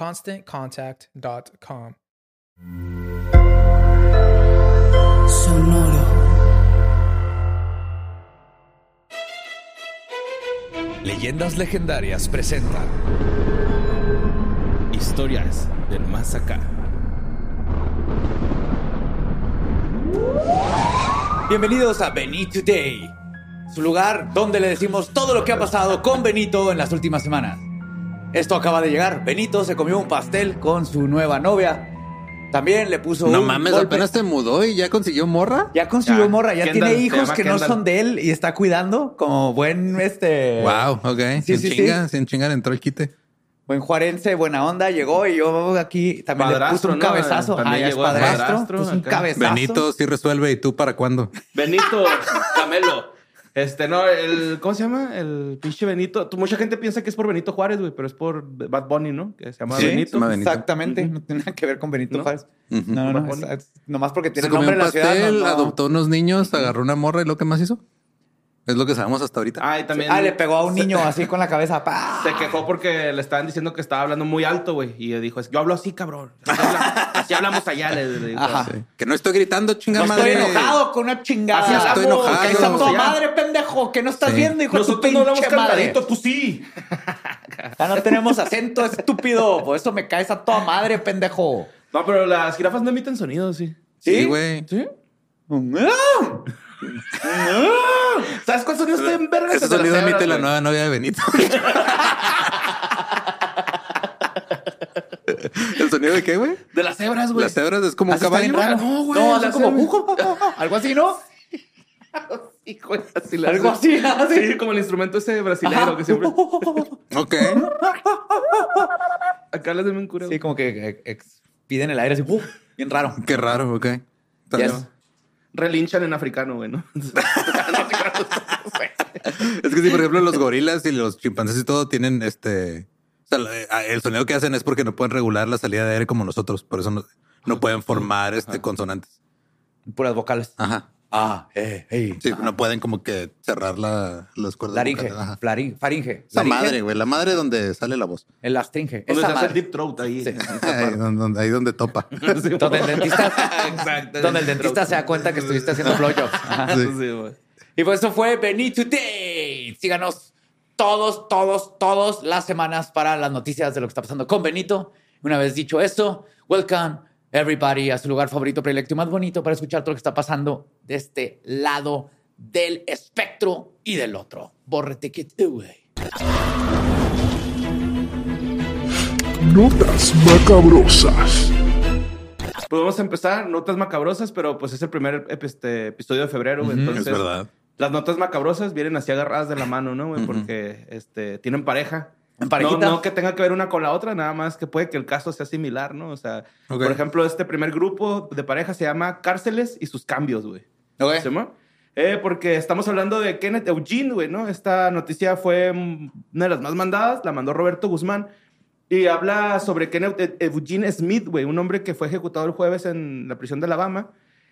ConstantContact.com. Sonoro. Leyendas Legendarias presenta Historias del Más Acá. Bienvenidos a Benito Today, su lugar donde le decimos todo lo que ha pasado con Benito en las últimas semanas. Esto acaba de llegar. Benito se comió un pastel con su nueva novia. También le puso No un mames, golpe. apenas te mudó y ya consiguió morra. Ya consiguió Ya, morra, ya Kendall, tiene hijos que no son de él y está cuidando como buen este Wow, ok. Sí, sin sí, chinga, sí. sin chingar entró el quite. buen juarense, buena onda, llegó y yo aquí también le puso un ¿no? cabezazo. También Ah, ya es llegó padrastro, padrastro puso un cabezazo. Benito sí resuelve y tú para cuándo. Benito, Camelo. Este, no, el, ¿cómo se llama? El pinche Benito. Tú- mucha gente piensa que es por Benito Juárez, güey, pero es por Bad Bunny, ¿no? Que se llama Sí, Benito. se llama Benito. Exactamente, no tiene nada que ver con Benito ¿No? Juárez. No, no, no, es- es- nomás porque tiene Se comió nombre un en la ciudad. pastel, no, no. adoptó unos niños, agarró una morra y lo que más hizo. Es lo que sabemos hasta ahorita. Ah, y también. Ah, le pegó a un niño así con la cabeza. ¡pa! Se quejó porque le estaban diciendo que estaba hablando muy alto, güey. Y dijo, yo hablo así, cabrón. Así, habla- así hablamos allá, le, le dijo. Ajá. Sí. Que no estoy gritando, No chingada estoy madre. enojado con una chingada. Así estoy hablamos, enojado. Que toda Ya. madre, pendejo. Que no estás Sí. viendo, hijo de tu Nosotros no hablamos cantadito, tú sí. Ya no tenemos acento, estúpido. Por eso me caes a toda madre, pendejo. No, pero las jirafas no emiten sonido, sí. Sí, güey. ¿Sí? ¿Sabes cuál sonido está en verga? Ese sonido emite la nueva novia de Benito. ¿El sonido de qué, güey? De las cebras, güey. Las cebras es como un caballo. No, güey, No, las como... Algo así, ¿no? Así la Algo así, así. Sí, como el instrumento ese brasileño Ajá. que siempre. Ok. Acá les den un cura. Sí, como que eh, ex- piden el aire así. ¡uf! bien raro. Qué raro, ok. Yes. Relinchan en africano, güey, ¿no? Es que sí, por ejemplo, los gorilas y los chimpancés y todo tienen este. O sea, la- el sonido que hacen es porque no pueden regular la salida de aire como nosotros. Por eso no, no pueden formar este consonantes. Puras vocales. Ajá. Ah, eh, hey. Sí, no pueden como que cerrar la, las cuerdas. Laringe, flarin- faringe. La Faringe, madre, güey. La madre donde sale la voz. El astringe. Donde se hace el deep throat ahí. Sí. Ahí donde, ahí donde topa. Donde el dentista, Exacto. donde el dentista se da cuenta que estuviste haciendo blowjobs. Sí. Sí, güey. Y pues eso fue Benito Today. Síganos todos, todos, todos las semanas para las noticias de lo que está pasando con Benito. Una vez dicho eso, welcome everybody a su lugar favorito, predilecto y más bonito para escuchar todo lo que está pasando de este lado del espectro y del otro. Borre, take it away. Notas macabrosas. Pues vamos a empezar, notas macabrosas, pero pues es el primer ep- este, episodio de febrero, güey. Entonces, es verdad. las notas macabrosas vienen así agarradas de la mano, ¿no, güey? Porque este, tienen pareja. En No, parejita. no que tenga que ver una con la otra, nada más que puede que el caso sea similar, ¿no? O sea, Ok. por ejemplo, este primer grupo de pareja se llama Cárceles y sus cambios, güey. Ok. ¿Sí, mo? Eh, porque estamos hablando de Kenneth Eugene, güey, ¿no? Esta noticia fue una de las más mandadas, la mandó Roberto Guzmán. Y habla sobre Kenneth E- Eugene Smith, güey, un hombre que fue ejecutado el jueves en la prisión de Alabama.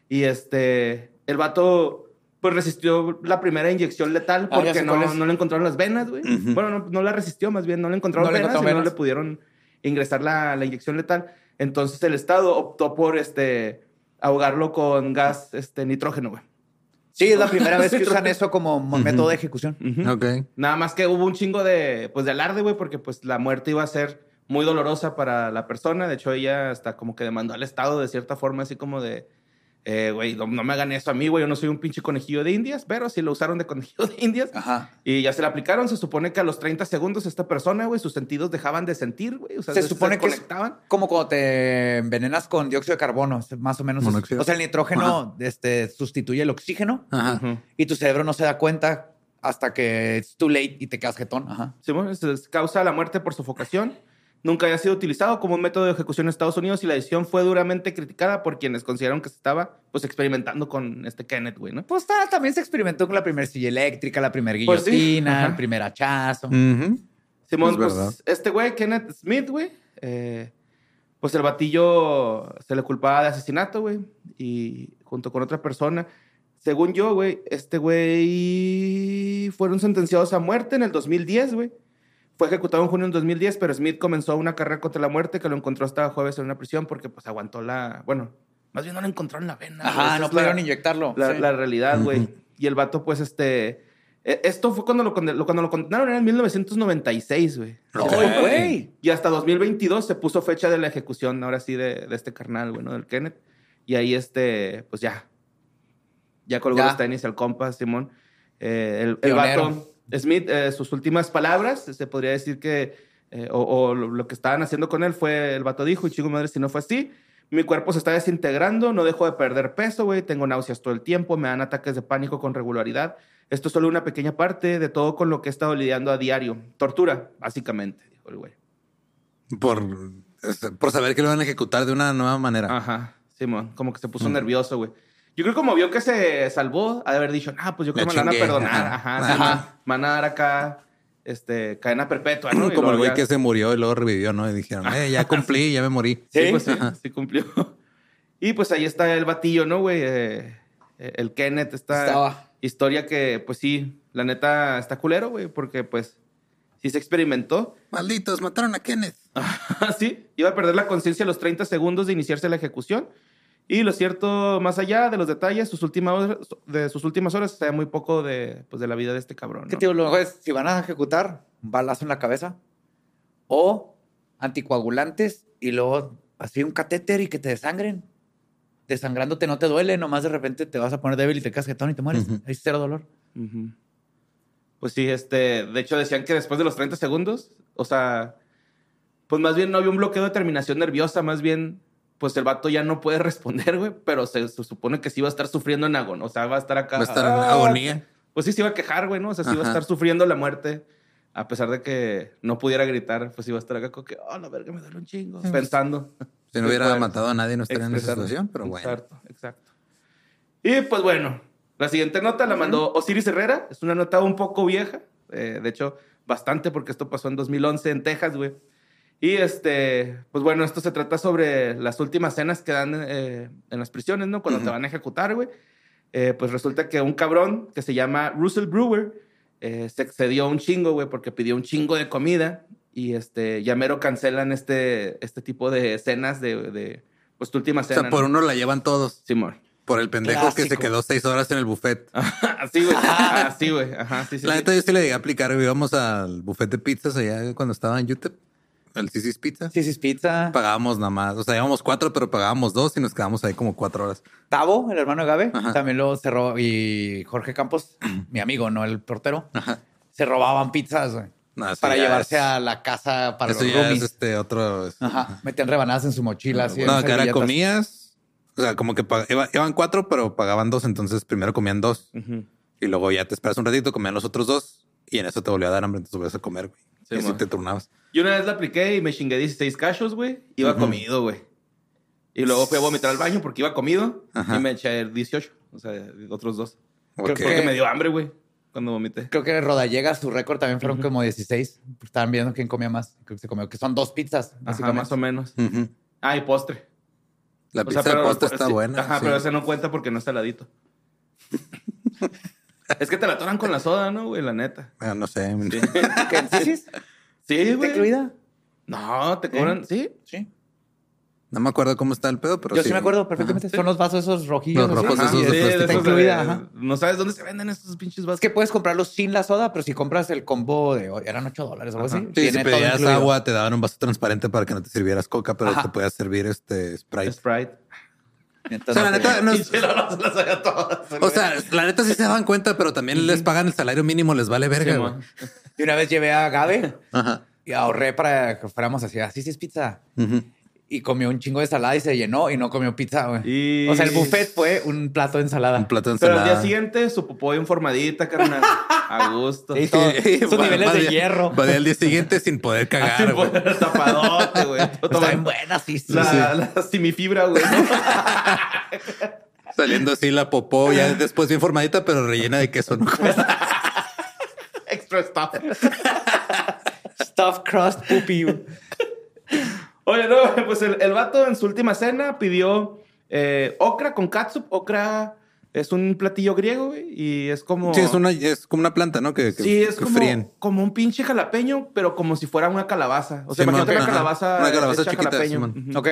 Y este, el vato, pues resistió la primera inyección letal Ah, porque no, no le encontraron las venas, güey. Bueno, no, no la resistió, más bien, no le encontraron No le venas encontraron y no le pudieron ingresar la, la inyección letal. Entonces el Estado optó por este, ahogarlo con gas este, nitrógeno, güey. Sí, es la primera vez que usan eso como mo- método de ejecución. Ujú. Ok. Nada más que hubo un chingo de, pues, de alarde, güey, porque pues la muerte iba a ser muy dolorosa para la persona. De hecho, ella hasta como que demandó al Estado de cierta forma, así como de, eh, güey, no, no me hagan eso a mí, güey, yo no soy un pinche conejillo de indias, pero sí lo usaron de conejillo de indias. Ajá. Y ya se la aplicaron. Se supone que a los 30 segundos esta persona, güey, sus sentidos dejaban de sentir, güey. O sea, Se supone que es conectaban. como cuando te envenenas con dióxido de carbono, es más o menos. es- Monóxido. o sea, el nitrógeno este, sustituye el oxígeno Ajá. Y tu cerebro no se da cuenta hasta que es too late y te quedas jetón. Ajá. Sí, bueno, se les causa la muerte por sofocación. Nunca había sido utilizado como un método de ejecución en Estados Unidos y la decisión fue duramente criticada por quienes consideraron que se estaba pues experimentando con este Kenneth, güey, ¿no? Pues ta- también se experimentó con la primera silla eléctrica, la primera Pues sí, guillotina, el primer hachazo. Simón, Es pues verdad. este güey, Kenneth Smith, güey, eh, pues el batillo se le culpaba de asesinato, güey, y junto con otra persona. Según yo, güey, este güey fueron sentenciados a muerte en el 2010, güey. Fue ejecutado en junio del 2010, pero Smith comenzó una carrera contra la muerte que lo encontró hasta jueves en una prisión porque pues aguantó la... Bueno, más bien no lo encontró en la vena. Ajá, no pudieron la- inyectarlo. la, Sí. la realidad, güey. Y el vato, pues, este... eh, Esto fue cuando lo, cuando lo condenaron en 1996, güey. Ok. ¡Ay, güey! Y hasta 2022 se puso fecha de la ejecución, ahora sí, de, de este carnal, güey, ¿no? Del Kenneth. Y ahí, este, pues ya. Ya colgó Ya. los tenis el compa, Simón. Eh, el, el vato, Smith, eh, sus últimas palabras, se podría decir que, eh, o, o lo, lo que estaban haciendo con él fue, el vato dijo, y chico madre, si no fue así, mi cuerpo se está desintegrando, no dejo de perder peso, güey, tengo náuseas todo el tiempo, me dan ataques de pánico con regularidad. Esto es solo una pequeña parte de todo con lo que he estado lidiando a diario. Tortura, básicamente, dijo el güey. Por, este, por saber que lo van a ejecutar de una nueva manera. Ajá, Simón, como que se puso nervioso, güey. Yo creo que como vio que se salvó, ha de haber dicho, ah, pues yo creo Me que me van a perdonar. ajá. Ajá, sí, Ajá. van a dar acá, este, cadena perpetua, ¿no? Y Como el güey ya- que se murió y luego revivió, ¿no? Y dijeron, eh, ya cumplí, ya me morí. Sí, Sí, pues sí, sí cumplió. Y pues ahí está el batillo, ¿no, güey? Eh, eh, el Kenneth, esta Estaba. historia que, pues sí, la neta está culero, güey, porque pues sí se experimentó. Malditos, mataron a Kenneth. sí, iba a perder la conciencia a los 30 segundos de iniciarse la ejecución. Y lo cierto, más allá de los detalles, sus últimas de sus últimas horas, se sabe muy poco de, pues, de la vida de este cabrón. ¿Qué ¿no? te digo? Lo mejor es, si van a ejecutar, un balazo en la cabeza o anticoagulantes y luego así un catéter y que te desangren. Desangrándote no te duele, nomás de repente te vas a poner débil y te quedas jetón y te mueres. Ujú. Hay cero dolor. Pues sí, este, de hecho decían que después de los 30 segundos, o sea, pues más bien no había un bloqueo de terminación nerviosa, más bien, pues el vato ya no puede responder, güey, pero se, se supone que sí va a estar sufriendo en agonía, o sea, va a estar acá. Va a estar en "Ah". agonía. Pues sí, se iba a quejar, güey, ¿no? O sea, sí iba a estar sufriendo la muerte, a pesar de que no pudiera gritar, pues iba a estar acá como que, oh, la verga, me duele un chingo, pensando. Si no hubiera matado a nadie, no estaría en esa situación, pero bueno. Exacto, exacto. Y pues bueno, la siguiente nota la mandó Osiris Herrera. Es una nota un poco vieja, eh, de hecho, bastante, porque esto pasó en 2011 en Texas, güey. Y este, pues bueno, esto se trata sobre las últimas cenas que dan eh, en las prisiones, ¿no? Cuando te van a ejecutar, güey. Eh, pues resulta que un cabrón que se llama Russell Brewer eh, se excedió un chingo, güey, porque pidió un chingo de comida y este, ya mero cancelan este, este tipo de cenas de, de pues tu última O cena. sea, por ¿no? uno la llevan todos. Simón. Por el pendejo que se Clásico. quedó seis horas en el buffet. Así, güey. Así, güey. Ajá, sí, sí. La sí. neta, yo sí le llegué a aplicar. güey. Íbamos al buffet de pizzas allá cuando estaba en YouTube. El Cicis Pizza. Es pizza. Pagábamos nada más. O sea, íbamos cuatro, pero pagábamos dos y nos quedamos ahí como cuatro horas. Tavo, el hermano de Gabe, Ajá. también lo cerró. Y Jorge Campos, mi amigo, no el portero, Ajá. se robaban pizzas, güey. No, eso para llevarse es- a la casa para Eso los ya es este otro. Ajá. Metían rebanadas en su mochila. así, No, que era comías. O sea, como que pag- iban cuatro, pero pagaban dos. Entonces primero comían dos y luego ya te esperas un ratito, comían los otros dos y en eso te volvió a dar hambre. Entonces volvías a comer, güey. Sí, y así man. te turnabas. Yo una vez la apliqué y me chingué 16 cachos, güey. Iba comido, güey. Y luego fui a vomitar al baño porque iba comido Ajá. y me eché 18. O sea, otros dos. Creo Ok. que- Porque me dio hambre, güey, cuando vomité. Creo que Rodallega, su récord también fueron como 16. Estaban viendo quién comía más. Creo que se comió, que son dos pizzas, Ajá, básicamente. más o menos. Ah, y postre. La O pizza sea, de postre está sí, buena. Ajá, sí. pero ese no cuenta porque no está heladito. es que te la atoran con la soda, ¿no, güey? La neta. Ah, no sé. ¿Qué? ¿Sí, sí? Sí, ¿Está güey. incluida? No, te cobran. ¿Sí? Sí. No me acuerdo cómo está el pedo, pero Yo sí, me acuerdo perfectamente. Son los vasos esos rojillos. Los rojos esos de sí, plástico. Está incluida. No sabes dónde se venden estos pinches vasos. Es que puedes comprarlos sin la soda, pero si compras el combo de eran 8 dólares o algo así. Sí, si pedías agua, te daban un vaso transparente para que no te sirvieras coca, pero Ajá. te podías servir este Sprite. Sprite. O sea, la neta, no Y es- se las las haga todas. o sea, la neta sí se daban cuenta, pero también les pagan el salario mínimo, les vale verga, Sí. Y una vez llevé a Gabe Ajá. y ahorré para que fuéramos así, así sí es pizza. Ujú. Y comió un chingo de ensalada y se llenó y no comió pizza, güey. Y- O sea, el buffet fue un plato de ensalada. Un plato de Pero al ensalada. día siguiente, su popó informadita, carnal. A gusto. Sí, todo- sus Va- niveles va de hierro. Va al día siguiente sin poder Así cagar, güey. tapadote, güey. Está bien buena, sí, sí. La, la simifibra, güey. Saliendo así la popó, ya después bien formadita, pero rellena de queso. ¿no? Extra stuff. Stuffed crust poopy. Oye, no, pues el, el vato en su última cena pidió eh, okra con katsup. Okra es un platillo griego, güey. Y es como... Sí, es, una, es como una planta, ¿no? Que, que, Sí, es que como, fríen. como un pinche jalapeño, pero como si fuera una calabaza. O sea, Simón, imagínate una calabaza, Una calabaza hecha chiquita, jalapeño. ¿Ok?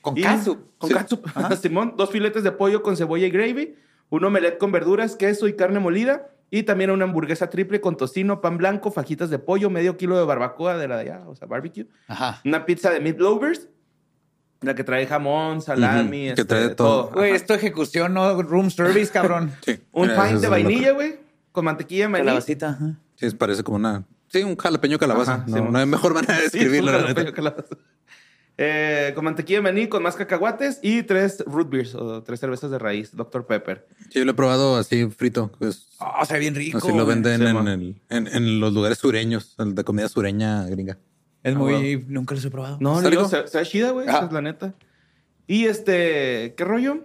Con Y- catsup. Con Sí. catsup. Simón, dos filetes de pollo con cebolla y gravy, un omelette con verduras, queso y carne molida, y también una hamburguesa triple con tocino, pan blanco, fajitas de pollo, medio kilo de barbacoa de la de allá, o sea, barbecue, Ajá. una pizza de meat lovers, la que trae jamón, salami, Ujú, que este, trae todo. Güey, esto ejecución, no room service, cabrón. Sí. Un Mira, pint de vainilla, güey, con mantequilla de maní. Calabacita. ajá. Sí, parece como una... Sí, un jalapeño calabaza. Ajá, no, no hay mejor manera de Sí, describirlo, un la jalapeño calabaza. Eh, con mantequilla de maní, con más cacahuates y tres root beers o tres cervezas de raíz, Dr. Pepper. Sí, yo lo he probado así frito. Pues, Oh, se ve bien rico. así lo venden Sí, en, el- en, en los lugares sureños, el de comida sureña gringa. Es Ah, muy... Nunca los he probado. No, ¿Está no, se, se ve chida, güey, esa Ajá. es la neta. Y este, ¿qué rollo?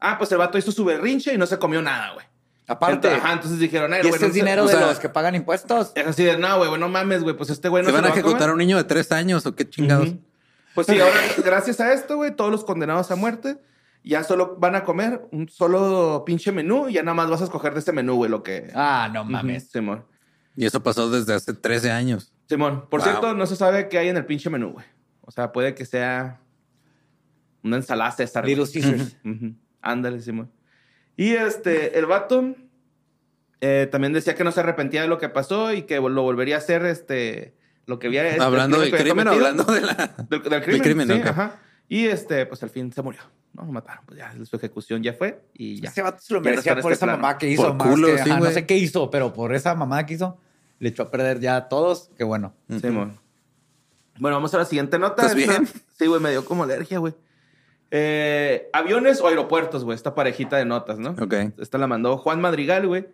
Ah, pues el vato hizo su berrinche y no se comió nada, güey. Aparte, Entonces, Ajá, entonces dijeron, "Ay, ¿y güey, este no es se- dinero o de sea, los que pagan impuestos? Es así de, no, güey, güey, no mames, güey, pues este güey no ¿Se van lo a va ejecutar a comer". un niño de tres años o qué chingados? Pues sí, ahora, gracias a esto, güey, todos los condenados a muerte ya solo van a comer un solo pinche menú y ya nada más vas a escoger de ese menú, güey, lo que... Ah, no mames. Simón. Y eso pasó desde hace 13 años. Simón, por Wow. cierto, no se sabe qué hay en el pinche menú, güey. O sea, puede que sea una ensalada César. Little Caesars. Ujú. Ándale, Simón. Y este, el vato eh, también decía que no se arrepentía de lo que pasó y que lo volvería a hacer, este, lo que había del hablando del crimen o cometido. hablando de la... Del, del crimen, crimen, sí, ok. ajá. Y este, pues al fin se murió. No, lo mataron. Pues ya, su ejecución ya fue y ya. Se lo Ya no merecía por este esa plano. mamá que hizo. Por más culo, que- sí, ajá, no sé qué hizo, pero por esa mamá que hizo, le echó a perder ya a todos. Qué bueno. Simón. Bueno, vamos a la siguiente nota. ¿Estás Esta- bien? Sí, güey, me dio como alergia, güey. Eh, aviones o aeropuertos, güey. Esta parejita de notas, ¿no? Ok. Esta la mandó Juan Madrigal, güey.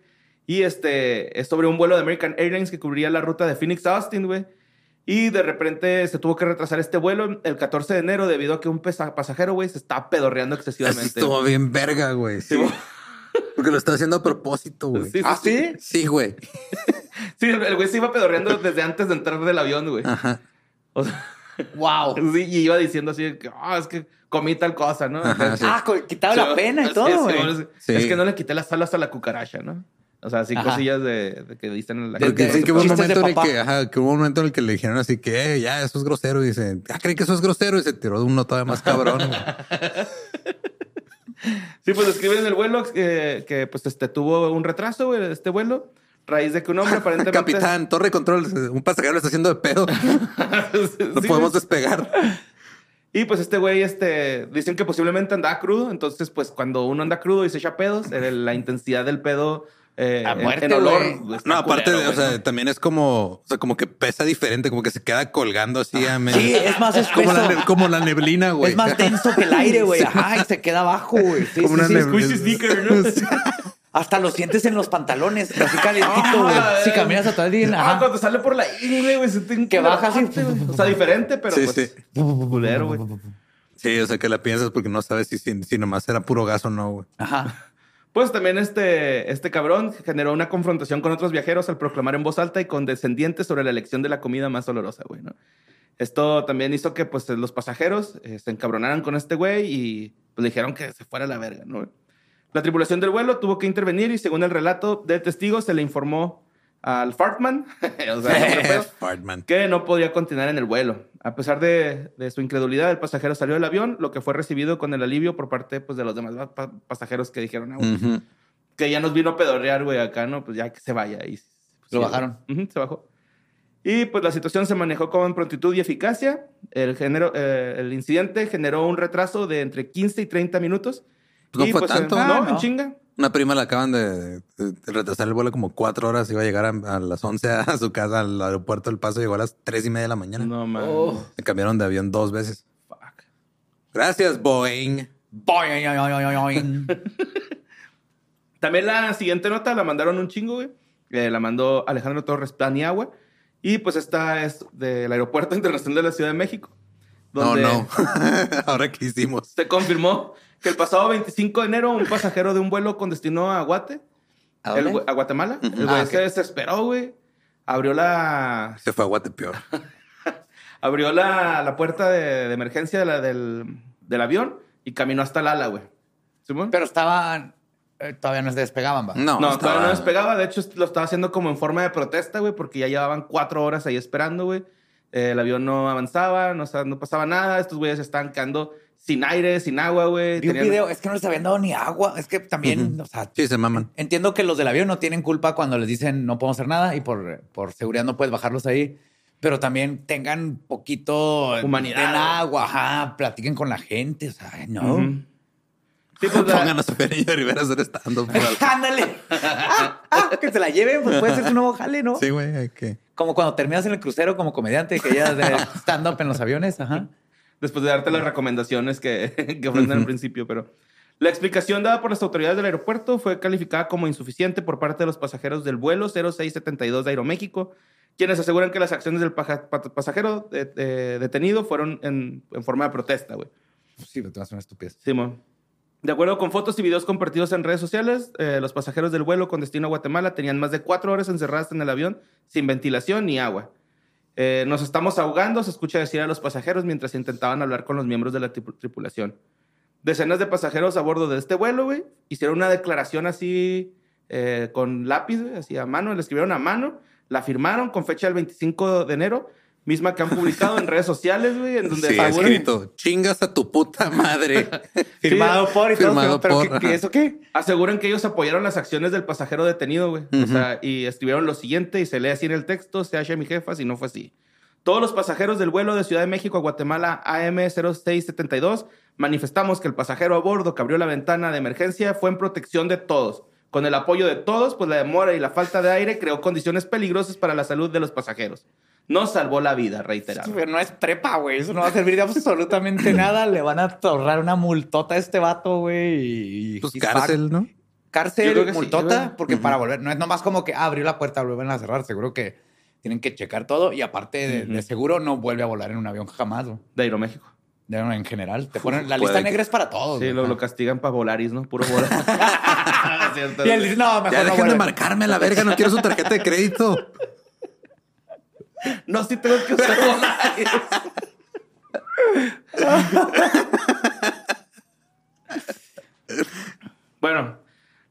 Y este es sobre un vuelo de American Airlines que cubría la ruta de Phoenix a Austin, güey. Y de repente se tuvo que retrasar este vuelo el 14 de enero debido a que un pesa- pasajero, güey, se está pedorreando Eso excesivamente. estuvo bien verga, güey. Sí. Porque lo está haciendo a propósito, güey. Sí, sí, ¿Ah, sí? Sí, güey. Sí, el güey se iba pedorreando desde antes de entrar del avión, güey. Ajá. O sea, ¡Wow! sí, y iba diciendo así, que, ah, es que comí tal cosa, ¿no? Ajá, sí. Ah, quitaba la pena y todo, güey. es que no le quité las alas a la cucaracha, ¿no? O sea, así Ajá. cosillas de, de que dicen en la Porque dicen que hubo un momento en el que, ajá, que hubo un momento en el que le dijeron así que "Eh, ya eso es grosero y dice, ya creí que eso es grosero y se tiró de uno todavía más cabrón. Sí, pues escriben en el vuelo que, que, pues este tuvo un retraso, güey, este vuelo, raíz de que un hombre aparentemente... Capitán, torre de control, un pasajero lo está haciendo de pedo. No Sí, podemos despegar. Y pues este güey, este, dicen que posiblemente andaba crudo, entonces pues cuando uno anda crudo y se echa pedos, eh, la intensidad del pedo eh, A muerte, en olor. No, aparte, culero, de, o sea, ¿no? también es como, o sea, como que pesa diferente, como que se queda colgando así a medio- Sí, es más como la, espeso. como la neblina, güey. Es más denso que el aire, güey. Ajá, y se queda abajo, güey. Sí, Como sí, una sí. sneaker, ¿no? Hasta lo sientes en los pantalones, así calientito, güey. Ah, Si caminas a todo el día, Ah, ajá. cuando sale por la ingle, güey, Que baja así. O sea, diferente, pero Sí, pues, sí. culero, güey. Sí, o sea, que la piensas porque no sabes si, si, si nomás era puro gas o no, güey. Ajá. Pues también este, este cabrón generó una confrontación con otros viajeros al proclamar en voz alta y condescendiente sobre la elección de la comida más olorosa, güey. Esto también hizo que pues los pasajeros eh, se encabronaran con este güey y pues le dijeron que se fuera a la verga, ¿no? La tripulación del vuelo tuvo que intervenir y según el relato del testigo se le informó al Fartman, o sea, Fartman. que no podía continuar en el vuelo. A pesar de, de su incredulidad, el pasajero salió del avión, lo que fue recibido con el alivio por parte pues, de los demás pa- pasajeros que dijeron, ah, güey, Ujú. que ya nos vino a pedorrear, güey, acá, ¿no? Pues ya que se vaya. Y, pues, Lo sí, bajaron. güey. Ujú, se bajó. Y pues la situación se manejó con prontitud y eficacia. El, género, eh, el incidente generó un retraso de entre 15 y 30 minutos. Pues no Y, fue eh, tanto. no, Ah, en no. chinga. Una prima le acaban de, de retrasar el vuelo como cuatro horas. Iba a llegar a, a las 11 a su casa al aeropuerto del Paso. Llegó a las tres y media de la mañana. No, man. Oh. Me cambiaron de avión dos veces. Fuck. Gracias, Boeing. Boing, boing. También la siguiente nota la mandaron un chingo, güey. Eh, la mandó Alejandro Torres Paniagua. Y pues esta es del Aeropuerto Internacional de la Ciudad de México. No, donde no. Ahora que hicimos. Se confirmó que el pasado 25 de enero un pasajero de un vuelo con destino a Guate, ¿A el Guatemala, el güey Ah, se desesperó, güey. Abrió la, Se fue a Guatepeor. abrió la, la puerta de, de emergencia de la- del, del avión y caminó hasta el ala, güey. ¿Simón? Pero estaban. eh, todavía no se despegaban, va. No, No, estaba- todavía no despegaba. De hecho, lo estaba haciendo como en forma de protesta, güey, porque ya llevaban cuatro horas ahí esperando, güey. Eh, el avión no avanzaba, no, no pasaba nada. Estos güeyes estaban quedando sin aire, sin agua, güey. Vi un Tenían- video, es que no les habían dado ni agua. Es que también, o sea, Sí, se maman. entiendo que los del avión no tienen culpa cuando les dicen no podemos hacer nada y por, por seguridad no puedes bajarlos ahí. Pero también tengan poquito Humanidad. Den agua, ajá, platiquen con la gente, o sea, no. Ujú. Sí, pues, la- Pongan a Sofía Rivera a hacer stand-up. Ándale. Ah, ah, que se la lleven, pues puede ser su nuevo jale, ¿no? Sí, güey, hay que. Como cuando terminas en el crucero como comediante, que ya de stand-up en los aviones, ajá. Después de darte las recomendaciones que, que ofrecen al principio, pero la explicación dada por las autoridades del aeropuerto fue calificada como insuficiente por parte de los pasajeros del vuelo 0672 de Aeroméxico, quienes aseguran que las acciones del pasajero detenido fueron en, en forma de protesta, güey. Sí, lo tomas una estupidez. Simón. De acuerdo con fotos y videos compartidos en redes sociales, eh, los pasajeros del vuelo con destino a Guatemala tenían más de cuatro horas encerradas en el avión sin ventilación ni agua. Eh, nos estamos ahogando, se escucha decir a los pasajeros mientras intentaban hablar con los miembros de la tripu- tripulación. Decenas de pasajeros a bordo de este vuelo, hicieron una declaración así eh, con lápiz, así a mano, le escribieron a mano, la firmaron con fecha del 25 de enero, misma que han publicado en redes sociales, güey, en donde Sí, aseguran- escrito. Chingas a tu puta madre. Firmado por y todo, Firmado pero por, ¿qué-. ¿eso qué? Aseguran que ellos apoyaron las acciones del pasajero detenido, güey. O sea, y escribieron lo siguiente y se lee así en el texto, se hace mi jefa, si no fue así. Todos los pasajeros del vuelo de Ciudad de México a Guatemala AM0672 manifestamos que el pasajero a bordo que abrió la ventana de emergencia fue en protección de todos. Con el apoyo de todos, pues la demora y la falta de aire creó condiciones peligrosas para la salud de los pasajeros. No salvó la vida, reiterado. Pero no es prepa, güey. Eso no va a servir de absolutamente nada. Le van a ahorrar una multota a este vato, güey. y- Pues y- cárcel, ¿no? Cárcel, sí, multota, porque para volver, no es nomás como que ah, abrió la puerta, vuelven a cerrar. Seguro que tienen que checar todo y aparte de, seguro no vuelve a volar en un avión jamás, güey. De Aeroméxico. De- En general, te ponen la lista que- negra es para todos. Sí, lo, lo castigan para Volaris, ¿no? Puro Volaris. Y él dice, no, mejor Ya no dejen de marcarme a la verga, no quiero su tarjeta de crédito. No, sí tengo que usar bueno,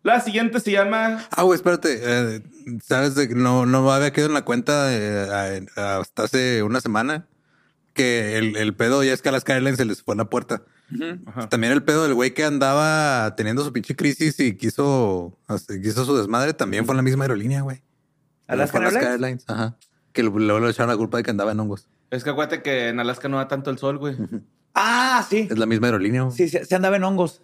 la siguiente se llama. Ah, güey, espérate. eh, ¿Sabes? de que no, no había quedado en la cuenta eh, a- hasta hace una semana que el, el pedo ya es que a las Airlines se les fue la puerta. Ajá. También el pedo del güey que andaba teniendo su pinche crisis y quiso, quiso su desmadre también fue en la misma aerolínea, güey. ¿Alaska Fue Alaska Airlines? Airlines. Ajá. Que luego le echaron la culpa de que andaba en hongos. Es que acuérdate que en Alaska no da tanto el sol, güey. Ah, sí. Es la misma aerolínea. Sí, se, se andaba en hongos.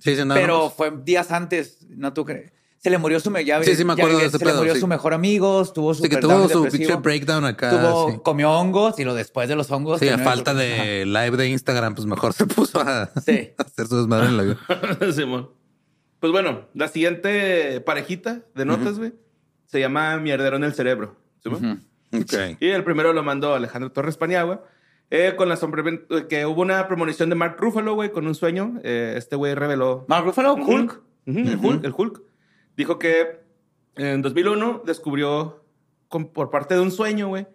sí, sí, andaba en pero hongos. fue días antes, no tú crees. Se le murió su me- ya- Sí, sí me ya acuerdo vi- de ese Se le pedo, murió sí. su mejor amigo, tuvo su Sí, que tuvo su pinche breakdown acá. tuvo- sí. comió hongos y lo después de los hongos. Sí, a falta de live de Instagram, pues mejor se puso a, Sí. a hacer su desmadre en la vida. Simón. Pues bueno, la siguiente parejita de notas, güey, se llama Mierdero en el Cerebro. ¿Simón? Y el primero lo mandó Alejandro Torres Paniagua. eh, con la sombra que hubo una premonición de Mark Ruffalo, güey, con un sueño. Eh, este güey reveló. Mark Ruffalo, Hulk. El Hulk. El Hulk. Dijo que en 2001 descubrió con- por parte de un sueño, güey,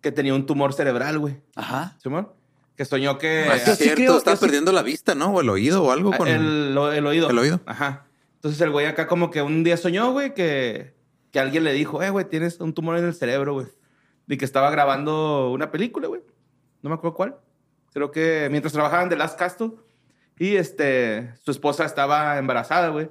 que tenía un tumor cerebral, güey. Ajá. ¿Simón? Que soñó que. Ah, sí, es sí cierto, creo- está yo sí- perdiendo la vista, ¿no? O el oído o algo con el, lo- el oído. ¿El oído? Ajá. Entonces el güey acá como que un día soñó, güey, que, que alguien le dijo, eh, güey, tienes un tumor en el cerebro, güey. Y que estaba grabando una película, güey. No me acuerdo cuál. Creo que mientras trabajaban de Last Castle. Y este, su esposa estaba embarazada, güey.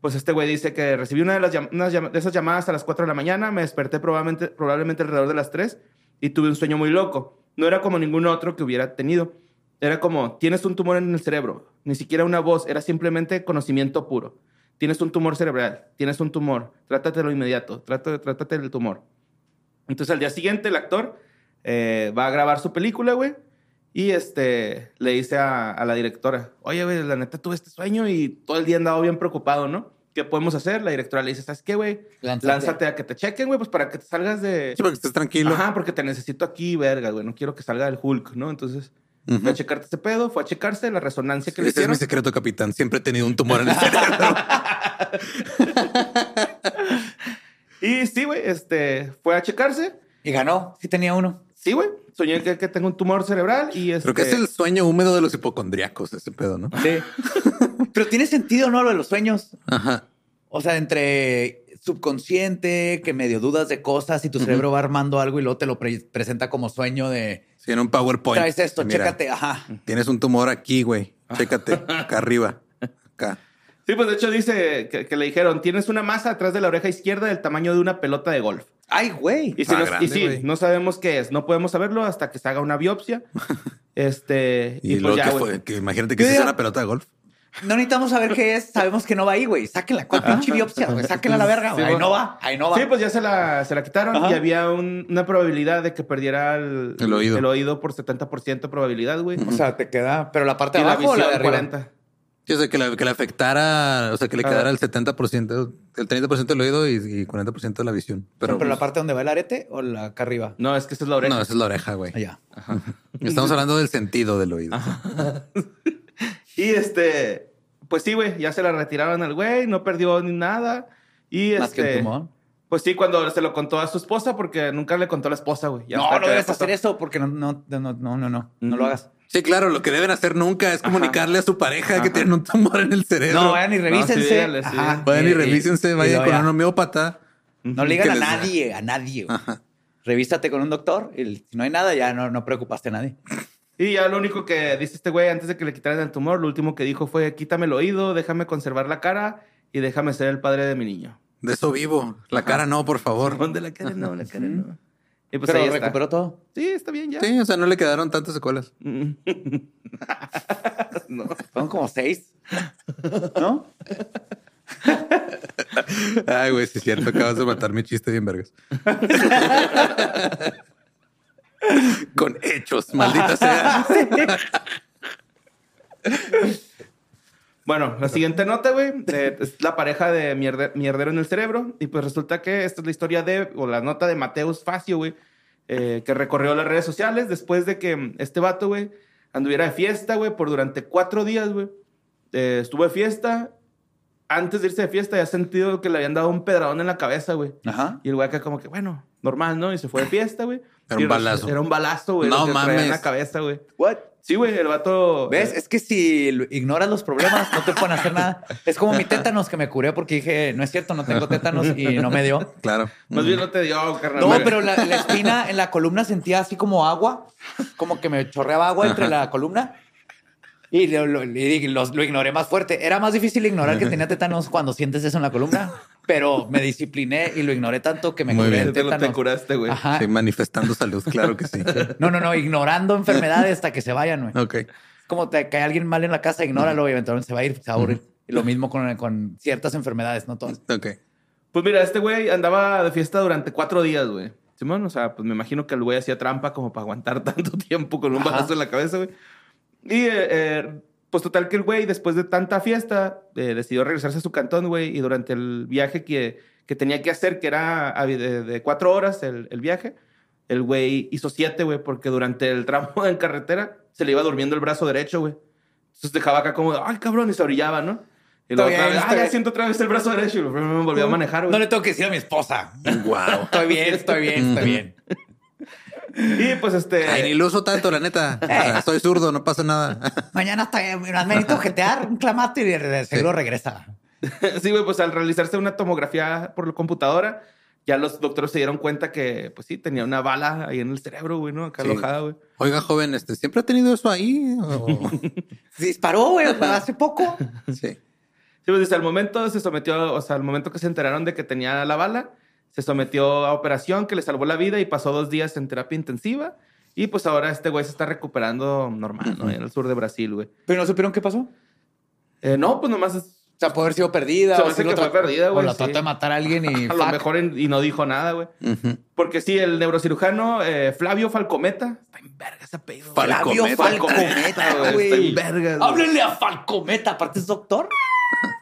Pues este güey dice que recibí una de, las de esas llamadas a las 4 de la mañana, me desperté probablemente, probablemente alrededor de las 3 y tuve un sueño muy loco. No era como ningún otro que hubiera tenido. Era como, tienes un tumor en el cerebro. Ni siquiera una voz, era simplemente conocimiento puro. Tienes un tumor cerebral, tienes un tumor, trátatelo inmediato, trata, trátate del tumor. Entonces al día siguiente el actor eh, va a grabar su película, güey. Y este, le dice a, a la directora, oye, güey, la neta tuve este sueño y todo el día andaba bien preocupado, ¿no? ¿Qué podemos hacer? La directora le dice, ¿sabes qué, güey? Lánzate. Lánzate a que te chequen, güey, pues para que te salgas de... Sí, para que estés tranquilo. Ajá, porque te necesito aquí, verga, güey. No quiero que salga el Hulk, ¿no? Entonces, Ujú. fue a checarte ese pedo, fue a checarse la resonancia que le Ese es mi hicieron. secreto, capitán. Siempre he tenido un tumor en el cerebro. Y sí, güey, este, fue a checarse. Y ganó. Sí tenía uno. Sí, güey. Soñé que, que tengo un tumor cerebral y este... Creo que es el sueño húmedo de los hipocondriacos, ese pedo, ¿no? Sí. Pero tiene sentido, ¿no? Lo de los sueños. Ajá. O sea, entre subconsciente, que medio dudas de cosas y tu cerebro va armando algo y luego te lo pre- presenta como sueño de Sí, en un PowerPoint. traes esto, Mira, chécate, ajá. Tienes un tumor aquí, güey. Chécate. Acá arriba. Acá. Sí, pues de hecho dice que, que le dijeron, tienes una masa atrás de la oreja izquierda del tamaño de una pelota de golf. Ay, güey. Y, si Ah, no- grande, y sí, güey. no sabemos qué es. No podemos saberlo hasta que se haga una biopsia. este, Y, y, pues luego ya, que güey. fue, que imagínate que es una pelota de golf. No necesitamos saber qué es. Sabemos que no va ahí, güey. Sáquenla. ¿Cuál pinche biopsia, güey? Sáquenla a la verga. güey. Sí, ahí no va. Ahí no va. Sí, pues ya se la, se la quitaron Ajá. y había un- una probabilidad de que perdiera el, El oído. el oído por 70% de probabilidad, güey. O sea, te queda... Pero la parte Y de la abajo o la visión de arriba. 40. Yo sé que le, que le afectara, o sea, que le Ah. quedara el 70%, el 30% del oído y, y 40% de la visión. Pero, Pero, la parte donde va el arete o la acá arriba. No, es que esa es la oreja. no, esa es la oreja, güey. Allá. Estamos hablando del sentido del oído. Y este, pues sí, güey, ya se la retiraron al güey, no perdió ni nada. Y Más que el este, tumor. pues sí, cuando se lo contó a su esposa, porque nunca le contó a la esposa, güey. No, no debes hacer eso porque no, no, no, no, no, no, no lo hagas. Sí, claro, lo que deben hacer nunca es comunicarle a su pareja que tienen un tumor en el cerebro. No, vayan y revísense. sí, sí. Vayan y revísense, y vayan luego con ya. un homeópata. No le digan a nadie, a nadie. güey. Revísate con un doctor y si no hay nada, ya no, no preocupaste a nadie. Y ya lo único que dice este güey antes de que le quitaran el tumor, lo último que dijo fue: quítame el oído, déjame conservar la cara y déjame ser el padre de mi niño. De eso vivo. La cara no, por favor. ¿Dónde la cara? No, la cara no. Y pues Pero ahí está. recuperó todo. Sí, está bien ya. Sí, o sea, no le quedaron tantas secuelas. no. Fueron como seis. ¿No? Ay, güey, sí es cierto. Acabas de matar mi chiste bien vergas. Con hechos, maldita sea. Bueno, la siguiente nota, güey, eh, es la pareja de mierde- mierdero en el cerebro. Y pues resulta que esta es la historia de, o la nota de Mateus Facio, güey, eh, que recorrió las redes sociales después de que este vato, güey, anduviera de fiesta, güey, por durante cuatro días, güey. Eh, estuvo de fiesta. Antes de irse de fiesta, ya sentido que le habían dado un pedradón en la cabeza, güey. Ajá. Y el güey acá como que, bueno, normal, ¿no? Y se fue de fiesta, güey. Era un balazo. Era un balazo, güey. No traía en mames. la cabeza, güey. What? Sí, güey, el vato... ¿Ves? eh, Es que si lo- ignoras los problemas, no te pueden hacer nada. Es como mi tétanos que me curé porque dije, no es cierto, no tengo tétanos y no me dio. Claro. Más bien no te dio, carnal. No, pero la, la espina en la columna sentía así como agua, como que me chorreaba agua entre la columna. Y lo, lo- lo- lo ignoré más fuerte. Era más difícil ignorar que tenía tétanos cuando sientes eso en la columna, pero me discipliné y lo ignoré tanto que me Muy curé bien. el Te, te curaste, güey. Sí, manifestando salud, claro que sí. No, no, no, ignorando enfermedades hasta que se vayan, güey. Ok. Como te cae alguien mal en la casa, ignóralo y eventualmente se va a ir, se va a aburrir. Y lo mismo con, con ciertas enfermedades, no todas. Ok. Pues mira, este güey andaba de fiesta durante cuatro días, güey. Simón, o sea, pues me imagino que el güey hacía trampa como para aguantar tanto tiempo con un balazo en la cabeza, güey. Y eh, eh, pues total que el güey, después de tanta fiesta, eh, decidió regresarse a su cantón, güey. Y durante el viaje que, que tenía que hacer, que era de, de cuatro horas el, el viaje, el güey hizo siete, güey, porque durante el tramo en carretera se le iba durmiendo el brazo derecho, güey. Entonces dejaba acá como, ay, cabrón, y se orillaba, ¿no? Y luego otra vez, ah, ya siento otra vez el brazo derecho. Y me volvió a manejar, güey. No le tengo que decir a mi esposa. Wow. Estoy bien, estoy bien, estoy bien. Y pues este. Ay, ni lo uso tanto, la neta. Soy zurdo, no pasa nada. Mañana estoy, me necesito jetear un clamato y de seguro regresa. sí, güey, pues al realizarse una tomografía por la computadora, ya los doctores se dieron cuenta que, pues sí, tenía una bala ahí en el cerebro, güey, ¿no? Acá Sí. alojada, güey. Oiga, joven, este, ¿siempre ha tenido eso ahí? O- Se disparó, güey, hace poco. Sí. Sí, pues desde el momento se sometió, o sea, al momento que se enteraron de que tenía la bala, se sometió a operación que le salvó la vida y pasó dos días en terapia intensiva. Y pues ahora este güey se está recuperando normal, ¿no? En el sur de Brasil, güey. Pero no supieron qué pasó. Eh, no, pues nomás es- O sea, puede haber sido perdida. Se o hace que fue perdida, güey, O la sí. trató de matar a alguien y. a lo mejor en- y no dijo nada, güey. Ujú. Porque sí, el neurocirujano eh, Flavio Falcometa. Está en verga ese apellido. Flavio Falcometa, güey. güey. Está en verga. güey. Háblenle a Falcometa, aparte es doctor.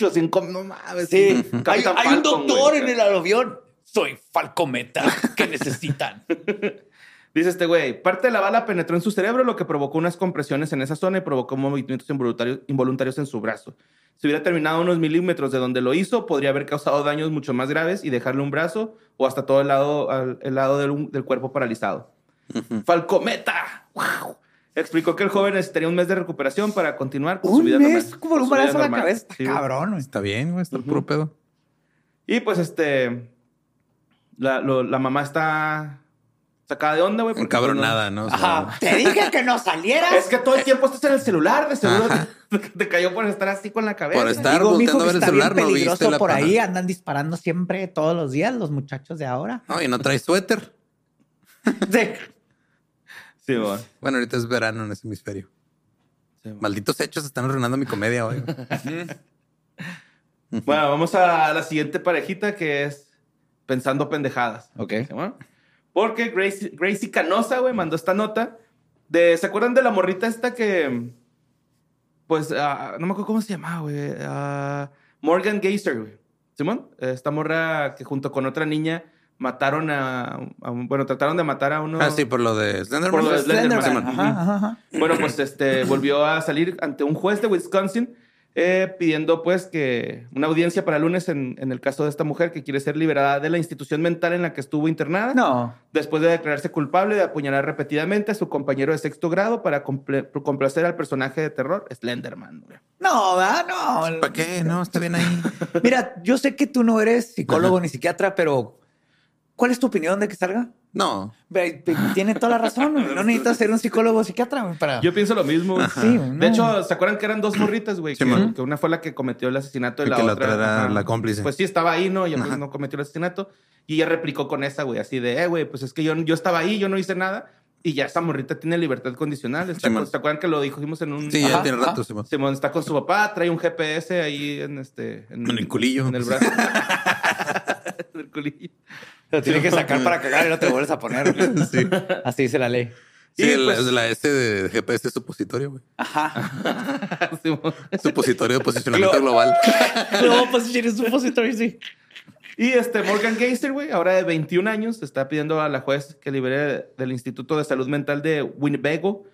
Los incom- No mames. Sí. hay, un doctor güey. en el avión. Soy Falcometa. ¿Qué necesitan? Dice este güey, parte de la bala penetró en su cerebro, lo que provocó unas compresiones en esa zona y provocó movimientos involuntarios, involuntarios en su brazo. Si hubiera terminado unos milímetros de donde lo hizo, podría haber causado daños mucho más graves y dejarle un brazo o hasta todo el lado, el lado del, del cuerpo paralizado. ¡Falcometa! ¡Wow! Explicó que el joven necesitaría un mes de recuperación para continuar con su Un vida mes normal. como un balazo a la cabeza. Sí. Cabrón, güey. Está bien, güey, está el Ujú. puro pedo. Y pues este. La, lo- la mamá está sacada de onda, güey. porque, pues, no- Encabronada, ¿no? O sea, Ajá. Te dije que no salieras. Es que todo el tiempo estás en el celular, de seguro te, te cayó por estar así con la cabeza. Por estar Digo, volteando a ver el celular, no viste la por ahí. Andan disparando siempre todos los días los muchachos de ahora. No, y no traes suéter. Sí. Sí, bueno. Bueno, ahorita es verano en ese hemisferio. Sí, bueno. Malditos hechos están arruinando mi comedia hoy. Bueno, vamos a la siguiente parejita que es Pensando Pendejadas. Ok. ¿Sí, bueno? Porque Gracie, Gracie Canosa, güey, mandó esta nota. De, ¿Se acuerdan de la morrita esta que... Pues, ah, no me acuerdo cómo se llamaba, güey. Ah, Morgan Geyser, güey. Simón, esta morra que junto con otra niña mataron a, a un- bueno, trataron de matar a uno. Ah, sí, por lo de Slenderman. Por lo de Slenderman. Simón. Ujú. Ajá, ajá, ajá. Bueno, pues este volvió a salir ante un juez de Wisconsin eh, pidiendo pues que una audiencia para el lunes en, en el caso de esta mujer que quiere ser liberada de la institución mental en la que estuvo internada No. después de declararse culpable de apuñalar repetidamente a su compañero de sexto grado para comple- complacer al personaje de terror Slenderman. güey. No, ¿verdad? No. ¿Para qué? No, está bien ahí. Mira, yo sé que tú no eres psicólogo ni psiquiatra, pero ¿cuál es tu opinión de que salga? No. Tiene toda la razón. güey. No necesitas ser un psicólogo o psiquiatra güey, para. Yo pienso lo mismo. Sí, no. De hecho, ¿se acuerdan que eran dos morritas, güey? Sí, que, que una fue la que cometió el asesinato y Y la que la otra otra era ajá. la cómplice. Pues sí, estaba ahí, ¿no? Y ella pues, no cometió el asesinato. Y ella replicó con esa, güey, así de, eh, güey, pues es que yo, yo estaba ahí, yo no hice nada. Y ya esa morrita tiene libertad condicional. Está. ¿Se acuerdan que lo dijimos en un... Sí, ya Ajá. tiene rato, Simón. Simón está con su papá, trae un GPS ahí en este... En, En el culillo. En el brazo. en el culillo. Lo tienes que sacar para cagar y no te vuelves a poner. Sí. Así dice la ley. Sí, Y, pues- es la S de GPS supositorio, güey. Ajá. Supositorio de posicionamiento global. No, pues si eres supositorio, sí. Y este Morgan Geister, güey, ahora de 21 años, está pidiendo a la juez que libere del Instituto de Salud Mental de Winnebago.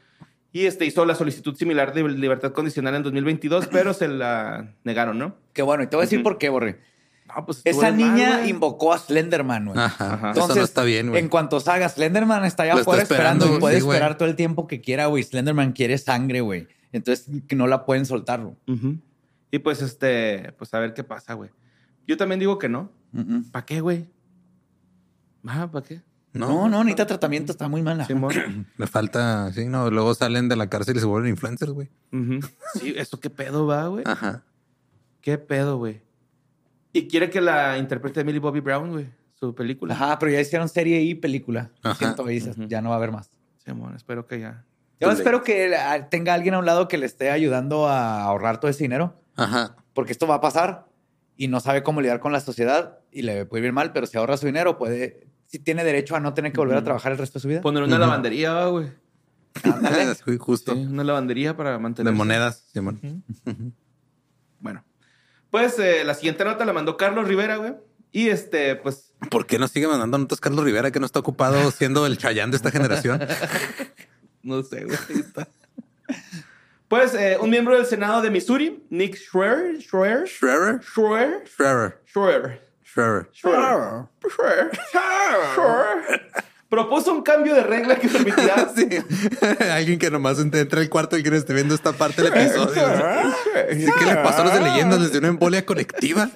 Y este hizo la solicitud similar de libertad condicional en 2022, pero se la negaron, ¿no? Qué bueno. Y te voy a decir por qué, Borre. No, pues Esa mal, niña invocó a Slenderman, güey. Ajá. Ajá. No está bien, güey. En cuanto salga, Slenderman está allá Lo está afuera esperando, esperando, y puede sí, güey. esperar todo el tiempo que quiera, güey. Slenderman quiere sangre, güey. Entonces que no la pueden soltar. güey. Y pues este, pues a ver qué pasa, güey. Yo también digo que no. Mm-mm. ¿Para qué, güey? Ah, ¿para qué? No, no, necesita tratamiento, está muy mala. Simón. Le falta, sí, no. Luego salen de la cárcel y se vuelven influencers, güey. Sí, eso qué pedo va, güey. Ajá. ¿Qué pedo, güey? Y quiere que la interprete Millie Bobby Brown, güey. Su película. Ajá, pero ya hicieron serie y película. Ajá. Siento, y dices, ya no va a haber más. Simón, espero que ya. Yo late. espero que ah, tenga alguien a un lado que le esté ayudando a ahorrar todo ese dinero. Ajá. porque esto va a pasar y no sabe cómo lidiar con la sociedad y le puede ir bien mal, pero si ahorra su dinero, puede, si tiene derecho a no tener que volver a trabajar el resto de su vida. Poner una lavandería, güey. Sí, Justo. Sí, una lavandería para mantener. De monedas, Simón. Bueno. Pues eh, la siguiente nota la mandó Carlos Rivera, güey. Y este, pues. ¿Por qué nos sigue mandando notas Carlos Rivera que no está ocupado siendo el chayán de esta generación? No sé, güey. Pues eh, un miembro del Senado de Missouri, Nick Schroer, Schroer, Schreier. Schroer, Schreier. Schroer, Schreier. Schroer, Schroer, Schroer, propuso un cambio de regla que permitirá Sí. Alguien que nomás entra al cuarto y que no esté viendo esta parte del episodio. Sí, ¿Qué les pasó a los de leyendas? ¿Les dio una embolia colectiva?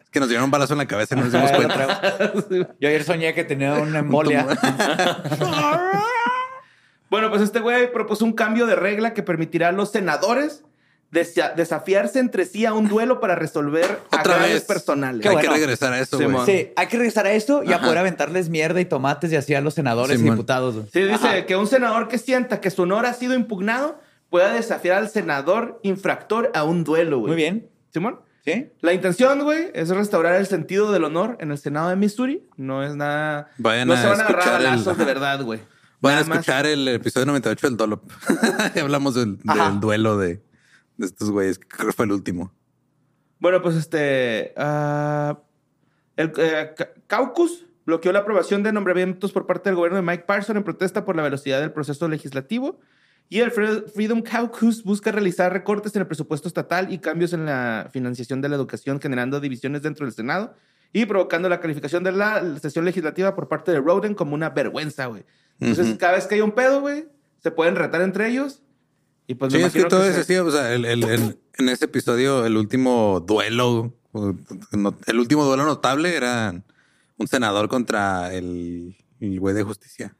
Es que nos dieron un balazo en la cabeza y no nos dimos cuenta. Yo ayer soñé que tenía una embolia. Bueno, pues este güey propuso un cambio de regla que permitirá a los senadores desafiarse entre sí a un duelo para resolver Otra vez. personales. Hay bueno. que regresar a eso, Simón. güey. Sí, hay que regresar a esto y a Ajá. poder aventarles mierda y tomates y así a los senadores y diputados. güey. Sí, dice que un senador que sienta que su honor ha sido impugnado pueda desafiar al senador infractor a un duelo, güey. Muy bien. Simón. ¿Sí? La intención, güey, es restaurar el sentido del honor en el Senado de Missouri. No es nada. Vayan no a se van a agarrar escuchar el- balazos de verdad, güey. Van a escuchar el episodio 98 del Dolop. Y hablamos del duelo de, de estos güeyes. Creo que fue el último. Bueno, pues este. ah, el eh, Ca- Caucus bloqueó la aprobación de nombramientos por parte del gobierno de Mike Parson en protesta por la velocidad del proceso legislativo. Y el Fre- Freedom Caucus busca realizar recortes en el presupuesto estatal y cambios en la financiación de la educación, generando divisiones dentro del Senado y provocando la calificación de la sesión legislativa por parte de Roden como una vergüenza, güey. Entonces, cada vez que hay un pedo, güey, se pueden retar entre ellos. Y pues me Sí, es que todo que es se- así. O sea, el, el- el- en ese episodio, el último duelo, el último duelo notable era un senador contra el, el güey de justicia.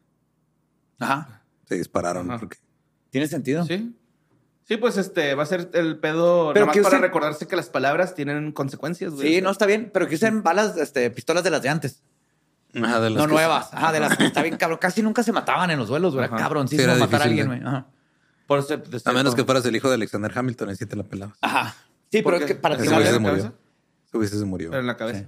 Ajá. Se dispararon. Ajá. porque- ¿Tiene sentido? Sí. Sí, pues este va a ser el pedo Pero nada más para usen- recordarse que las palabras tienen consecuencias, güey. Sí, no está bien, pero que usen balas, este, pistolas de las de antes. Ajá, de las No nuevas. Ajá, de las que está bien cabrón. Casi nunca se mataban en los duelos, güey. Cabrón. Sí, Sí, era matar a alguien, güey. Ajá. Por eso, A menos que fueras el hijo de Alexander Hamilton, ahí sí te la pelabas. Ajá. Sí, ¿Por pero es que para ¿Ese Ese tirar- güey se murió. Ese se murió. Pero en la cabeza. Sí.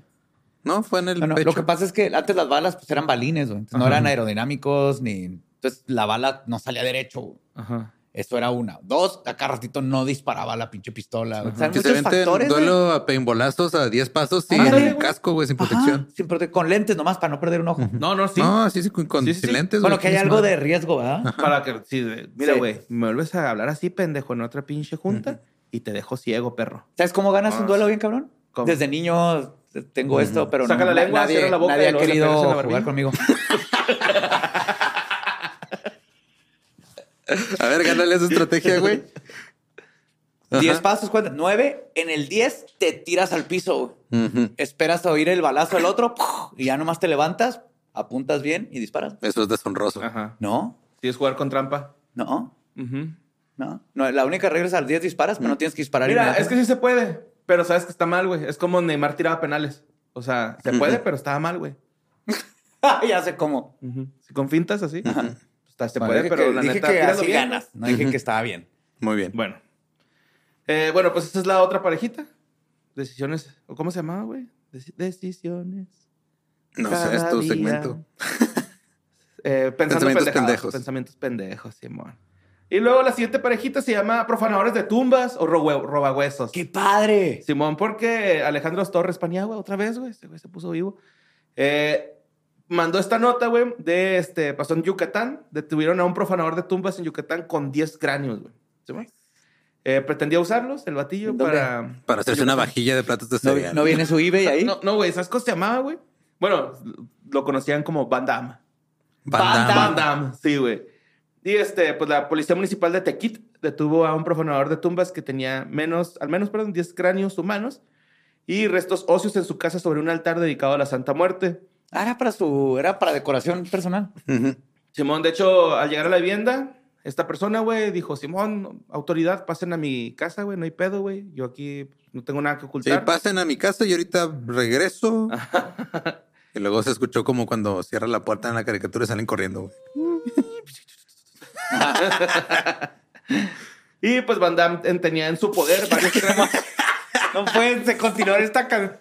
No, fue en el No, no, pecho. lo que pasa es que antes las balas pues, eran balines, güey. Entonces, no eran aerodinámicos ni. Entonces la bala no salía derecho. güey. Ajá. Eso era una. Dos, acá ratito no disparaba la pinche pistola. güey. O sea, hay Que se muchos factores. duelo a paintbolazos a 10 pasos sin Ándale, casco, güey, sin Ajá, protección. sin prote- con lentes nomás para no perder un ojo. No, no, sí. No, así sí, con, Sí, sí, sí. sin lentes. Bueno, que hay algo madre. de riesgo, ¿verdad? Para que, sí, mira, Sí. güey, me vuelves a hablar así, pendejo, en otra pinche junta y te dejo ciego, perro. ¿Sabes cómo ganas Ah, un duelo bien, cabrón? ¿Cómo? Desde niño tengo esto, pero Saca no, la lengua, nadie, cierra la boca nadie y ha querido jugar conmigo. A ver, gánale esa estrategia, güey. Ajá. 10 pasos, ¿cuánto? 9. En el 10 te tiras al piso. güey. Ujú. Esperas a oír el balazo del otro y ya nomás te levantas, apuntas bien y disparas. Eso es deshonroso. Ajá. No, Sí, es jugar con trampa. no, no. no la única regla es al 10 disparas, pero no tienes que disparar. Mira, es que sí se puede, pero sabes que está mal, güey. Es como Neymar tiraba penales. O sea, se puede, pero estaba mal, güey. ya sé cómo. Si con fintas así, está- se Bueno, puede, pero que, la dije neta, que tíralo así bien. ganas. No dije que estaba bien. Muy bien. Bueno. Eh, bueno, pues esta es la otra parejita. Decisiones. ¿O cómo se llamaba, güey? Deci- decisiones. No cada sé, es tu día. segmento. Eh, pensando Pensamientos pendejos. Pensamientos pendejos, Simón. Y luego la siguiente parejita se llama profanadores de tumbas o robahuesos. ¡Qué padre! Simón, porque Alejandro Torres Paniagua, otra vez, güey, güey se puso vivo. Eh, mandó esta nota, güey, de este, pasó en Yucatán. Detuvieron a un profanador de tumbas en Yucatán con 10 cráneos, güey. ¿Simón? Eh, pretendía usarlos, el batillo, ¿Dónde? para. Para hacerse una vajilla de platos de ¿No, cereal. no viene su eBay ahí? No, no, güey, ¿sabes cómo se llamaba, güey? Bueno, lo conocían como Damme. Van Damme, sí, güey. Y este, pues la Policía Municipal de Tequit detuvo a un profanador de tumbas que tenía menos, al menos, perdón, 10 cráneos humanos y restos óseos en su casa sobre un altar dedicado a la Santa Muerte. Ah, era para su, era para decoración personal. Simón, de hecho, al llegar a la vivienda, esta persona, güey, dijo, Simón, autoridad, pasen a mi casa, güey, no hay pedo, güey. Yo aquí pues, no tengo nada que Sí, ocultar. pasen a mi casa y ahorita regreso. y luego se escuchó como cuando cierra la puerta en la caricatura y salen corriendo, güey. Y pues Van Damme en- tenía en su poder varios cráneos. No pueden continuar esta canción.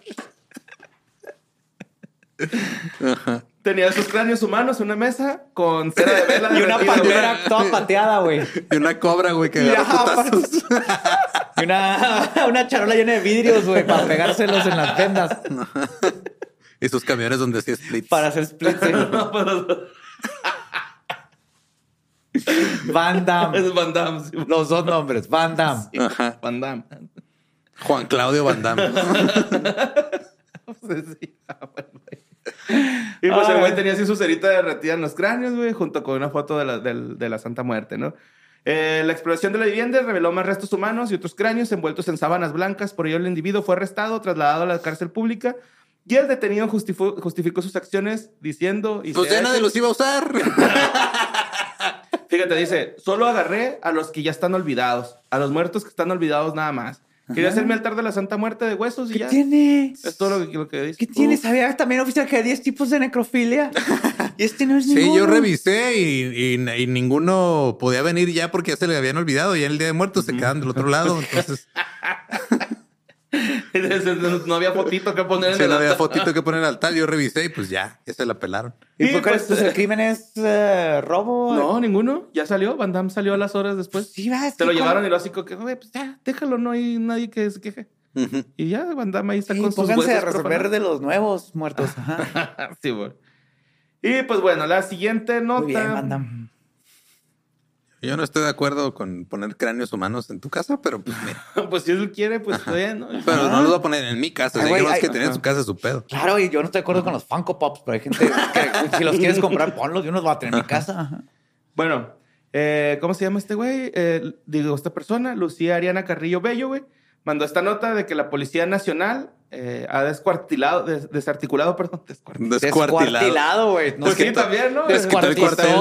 Tenía sus cráneos humanos en una mesa con cera de vela. Y una palmera toda pateada, güey. Y una cobra, güey, que agarra putazos. Y una, una charola llena de vidrios, güey, para pegárselos en las vendas. y sus camiones donde hacía splits. Para hacer splits. ¿eh? No, Van Damme. Es Van Damme. sí. Los dos nombres, Van Damme. Ajá. Van Damme. Juan Claudio Van Damme. Sí, sí. Ah, bueno, güey. Y pues el güey tenía así su cerita derretida en los cráneos, güey, junto con una foto de la, del- de la Santa Muerte, ¿no? Eh, la exploración de la vivienda reveló más restos humanos y otros cráneos envueltos en sábanas blancas. Por ello, el individuo fue arrestado, trasladado a la cárcel pública y el detenido justificó, justificó sus acciones diciendo... Y Pues ya nadie los iba a usar. Fíjate, dice, solo agarré a los que ya están olvidados, a los muertos que están olvidados nada más. Quería hacer mi altar de la Santa Muerte de huesos y ¿Qué ya. tiene? Es todo lo que, lo que dice. ¿Qué tiene? ¿Sabía también oficial que hay 10 tipos de necrofilia? y este no es Sí, ninguno. yo revisé y, y- y ninguno podía venir ya porque ya se le habían olvidado. Ya el día de muertos se quedaban del otro lado. Entonces, no había fotito que poner en si el no había altar. fotito que poner al altar, yo revisé y pues ya, ya se la pelaron. ¿Y Y por qué pues, pues, el crimen es eh, robo? No, ninguno. Ya salió. Van Damme salió a las horas después. Sí, va, es Se que lo con- llevaron y lo así como que, güey, pues ya, déjalo, no hay nadie que se queje. Ujú. Y ya, Van Damme ahí está Sí, con sus pónganse huesos a resolver de los nuevos muertos. Ajá. sí, güey. Y pues bueno, la siguiente nota. Muy bien, Van Damme. Yo no estoy de acuerdo con poner cráneos humanos en tu casa, pero pues mira. pues si él quiere, pues está bien, ¿no? Pero no los voy a poner en mi casa. Ay, Si güey, que ay, que tener en su casa su pedo. Claro, y yo no estoy de acuerdo con los Funko Pops, pero hay gente que si los quieres comprar, ponlos. Yo no los voy a tener en mi casa. Bueno, eh, ¿cómo se llama este güey? Eh, digo, esta persona, Lucía Ariana Carrillo Bello, güey, mandó esta nota de que la Policía Nacional eh, ha descuartilado, des- desarticulado, perdón, descuartilado. Descuartilado. Güey. No Pues sí, también, ¿no? Descuartel.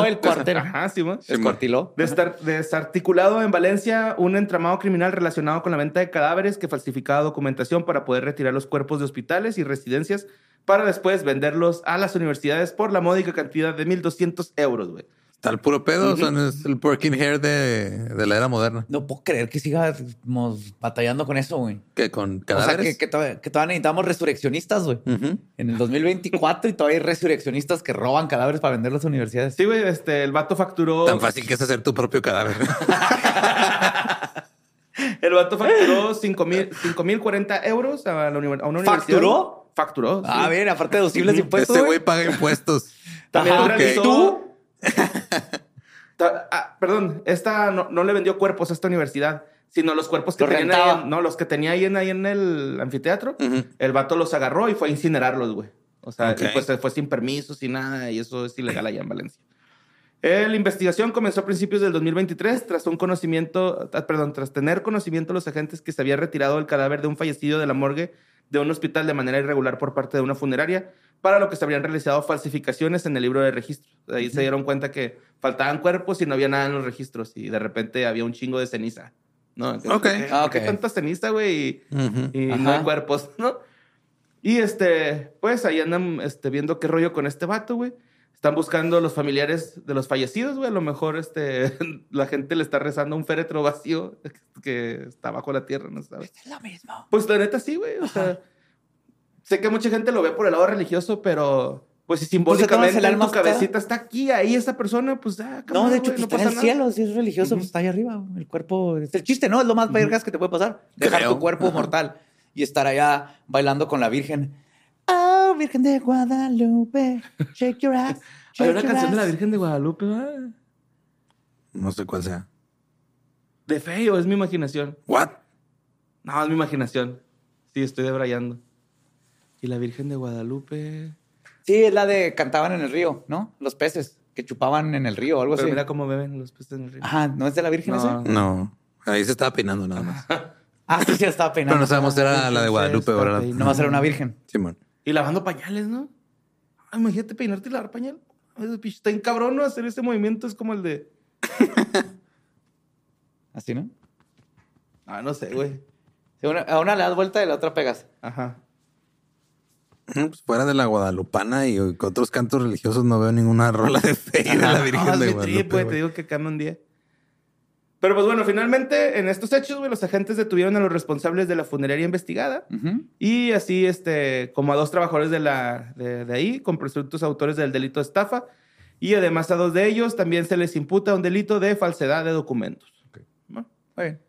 el cuartel. Ajá, sí. Descuartiló. Destar- desarticulado en Valencia un entramado criminal relacionado con la venta de cadáveres que falsificaba documentación para poder retirar los cuerpos de hospitales y residencias para después venderlos a las universidades por la módica cantidad de 1.200 euros, güey. Está el puro pedo. o sea, no es el working hair de, de la era moderna. No puedo creer que sigamos batallando con eso, güey. Que con O sea, cadáveres. que, que todavía, que todavía necesitamos resurreccionistas, güey. En el 2024 y todavía hay resurreccionistas que roban cadáveres para vender a las universidades. Sí, güey, este, el vato facturó... Tan fácil que es hacer tu propio cadáver. El vato facturó 5.040 euros a, la a una universidad. ¿Facturó? Facturó. sí. Ah, bien, aparte de deducibles impuestos. Ese güey paga impuestos. También Ajá, realizó... ok. ¿Tú? Ah, perdón, esta no, no le vendió cuerpos a esta universidad, sino los cuerpos que Los tenían ahí, en- no, los que tenía ahí en, ahí en el anfiteatro. El vato los agarró y fue a incinerarlos, güey. O sea, Ok. y pues se fue sin permiso, sin nada, y eso es ilegal allá en Valencia. Eh, La investigación comenzó a principios del 2023 tras un conocimiento, ah, perdón, tras tener conocimiento los agentes que se había retirado el cadáver de un fallecido de la morgue de un hospital de manera irregular por parte de una funeraria, para lo que se habrían realizado falsificaciones en el libro de registro. Ahí se dieron cuenta que faltaban cuerpos y no había nada en los registros y de repente había un chingo de ceniza. ¿no? Ok. ¿Por qué Ah, ok. tanta ceniza, güey? Y- Ujú. y Ajá. no hay cuerpos, ¿no? Y este, pues ahí andan este, viendo qué rollo con este vato, güey. Están buscando los familiares de los fallecidos, güey. A lo mejor este, la gente le está rezando un féretro vacío que está bajo la tierra, ¿no sabes? Es lo mismo. Pues la neta sí, güey. O sea, sé que mucha gente lo ve por el lado religioso, pero pues si simbólicamente el en alma tu cabecita está aquí, ahí esa persona, pues ah, No, de hecho, güey, pues, está pasa en el nada. cielo. Si es religioso, pues está ahí arriba. El cuerpo es el chiste, ¿no? Es lo más vergas que te puede pasar. Dejar Creo. tu cuerpo mortal y estar allá bailando con la Virgen. Oh, Virgen de Guadalupe, shake your ass. Hay una your canción de la. Virgen de Guadalupe, ¿verdad? No sé cuál sea. De feo, es mi imaginación. What? No, es mi imaginación. Sí, estoy debrayando. Y la Virgen de Guadalupe. Sí, es la de cantaban en el río, ¿no? Los peces que chupaban en el río o algo Pero así. mira cómo beben los peces en el río. Ajá, ¿no es de la Virgen No. esa? No. Ahí se estaba peinando nada más. Ah, sí, sí, estaba peinando. Pero no sabemos si era la de Guadalupe o era peinando. No va a ser una virgen. Simón. Y lavando pañales, ¿no? Ay, imagínate peinarte y lavar pañal. Está en cabrón, ¿no? Hacer ese movimiento es como el de. ¿Así, no? Ah, no sé, güey. Una- a una le das vuelta y a la otra pegas. Ajá. Pues fuera de la Guadalupana y con otros cantos religiosos no veo ninguna rola de fe de la Virgen Ah, de Guadalupe. trip, güey. Te digo que cambia un día. Pero pues bueno, finalmente en estos hechos, güey, los agentes detuvieron a los responsables de la funeraria investigada Ujú. y así, este, como a dos trabajadores de, la, de, de ahí, con presuntos autores del delito de estafa. Y además a dos de ellos también se les imputa un delito de falsedad de documentos. ¿no? Oye,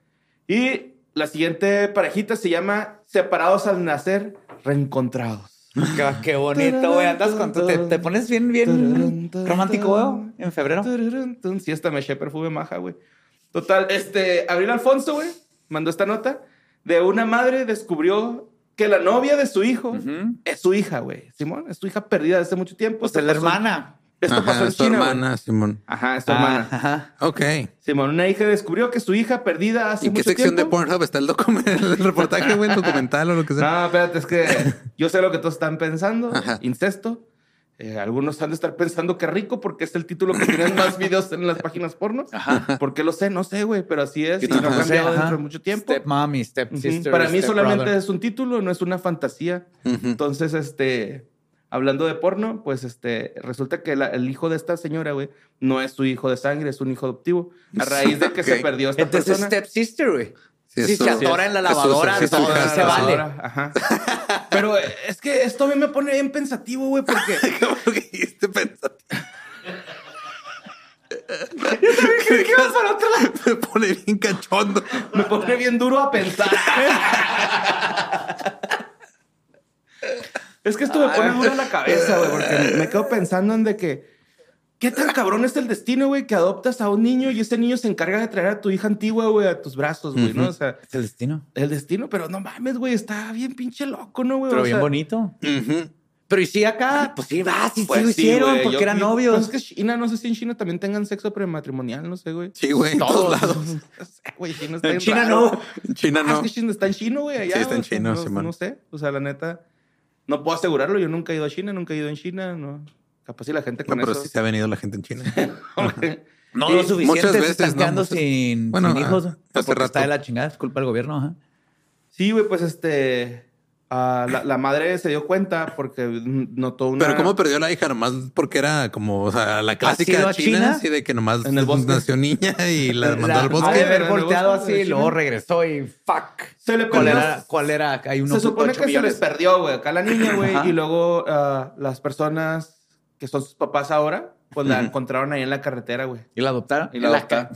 Y la siguiente parejita se llama Separados al nacer, reencontrados. Qué, qué bonito, güey. Andas con te, te pones bien, bien romántico, güey, en febrero. Sí, hasta me eché perfume maja, güey. Total, este, Abril Alfonso, güey, mandó esta nota de una madre descubrió que la novia de su hijo Ujú. es su hija, güey. Simón, es su hija perdida desde mucho tiempo. Pues Esto es la hermana. Esto Ajá, pasó en es tu China, hermana, Simón. Ajá, es tu Ah, hermana. Ajá. Ok. Simón, una hija descubrió que su hija perdida hace ¿Y qué mucho sección de tiempo. Pornhub está el documento, el reportaje, güey, el documental o lo que sea? No, espérate, es que yo sé lo que todos están pensando. Ajá. Incesto. Eh, algunos han de estar pensando que rico porque es el título que tienen más videos en las páginas porno. Ajá. ¿Por qué lo sé? No sé, güey, pero así es. Y no ha cambiado ajá. dentro de mucho tiempo. Step mommy, step sister. Para mí step solamente brother. es un título, no es una fantasía. Entonces, este, hablando de porno, pues este, resulta que la- el hijo de esta señora, güey, no es su hijo de sangre, es un hijo adoptivo. A raíz de que se perdió esta Entonces, persona. step sister, güey. Sí, Si se atora en la lavadora, todo se vale. Ajá. Pero es que esto a mí me pone bien pensativo, güey, porque ¿Cómo que dijiste pensativo? Creí que ibas para otro lado. Me pone bien cachondo. me pone bien duro a pensar. es que esto me pone duro en la cabeza, güey, porque me quedo pensando en de que qué tan cabrón es el destino, güey, que adoptas a un niño y ese niño se encarga de traer a tu hija antigua, güey, a tus brazos, güey, ¿no? O sea, Es el destino. el destino, pero no mames, güey, está bien pinche loco, ¿no, güey? Pero O bien sea, bonito. Ujú. Pero y sí acá, pues sí, va, sí, Pues sí lo hicieron güey, porque yo eran vi- novios. Pues es que China, no sé si en China también tengan sexo prematrimonial, no sé, güey. Sí, güey, en todos lados. No sé, Güey, China está En China raro. no. En China Ah, no. es que China está en chino, güey, allá. Sí, está en o sea, chino, no, Simón. no sé. O sea, la neta, no puedo asegurarlo. Yo nunca he ido a China, nunca he ido en China. No. Capaz si la gente No, con pero eso. sí se ha venido la gente en China. No lo suficiente. muchas se veces, están ¿no? quedando Muchas- sin, Bueno, sin hijos. ah, hace porque está rato. de la chingada. Es culpa del gobierno. Ajá. Sí, güey, pues este. ah, la, la madre se dio cuenta porque notó una. Pero cómo perdió la hija nomás porque era como, o sea, la clásica a china, China? así de que nomás En el bosque. nació niña y la mandó La- al ha de bosque. haber volteado bosque así y luego regresó y fuck. Se le ¿Cuál era? ¿Cuál era? Hay unos Se supone que se les millones. perdió, güey, acá la niña, güey. Y luego ah, las personas que son sus papás ahora, pues la encontraron ahí en la carretera, güey. ¿Y la adoptaron? Y la adoptaron.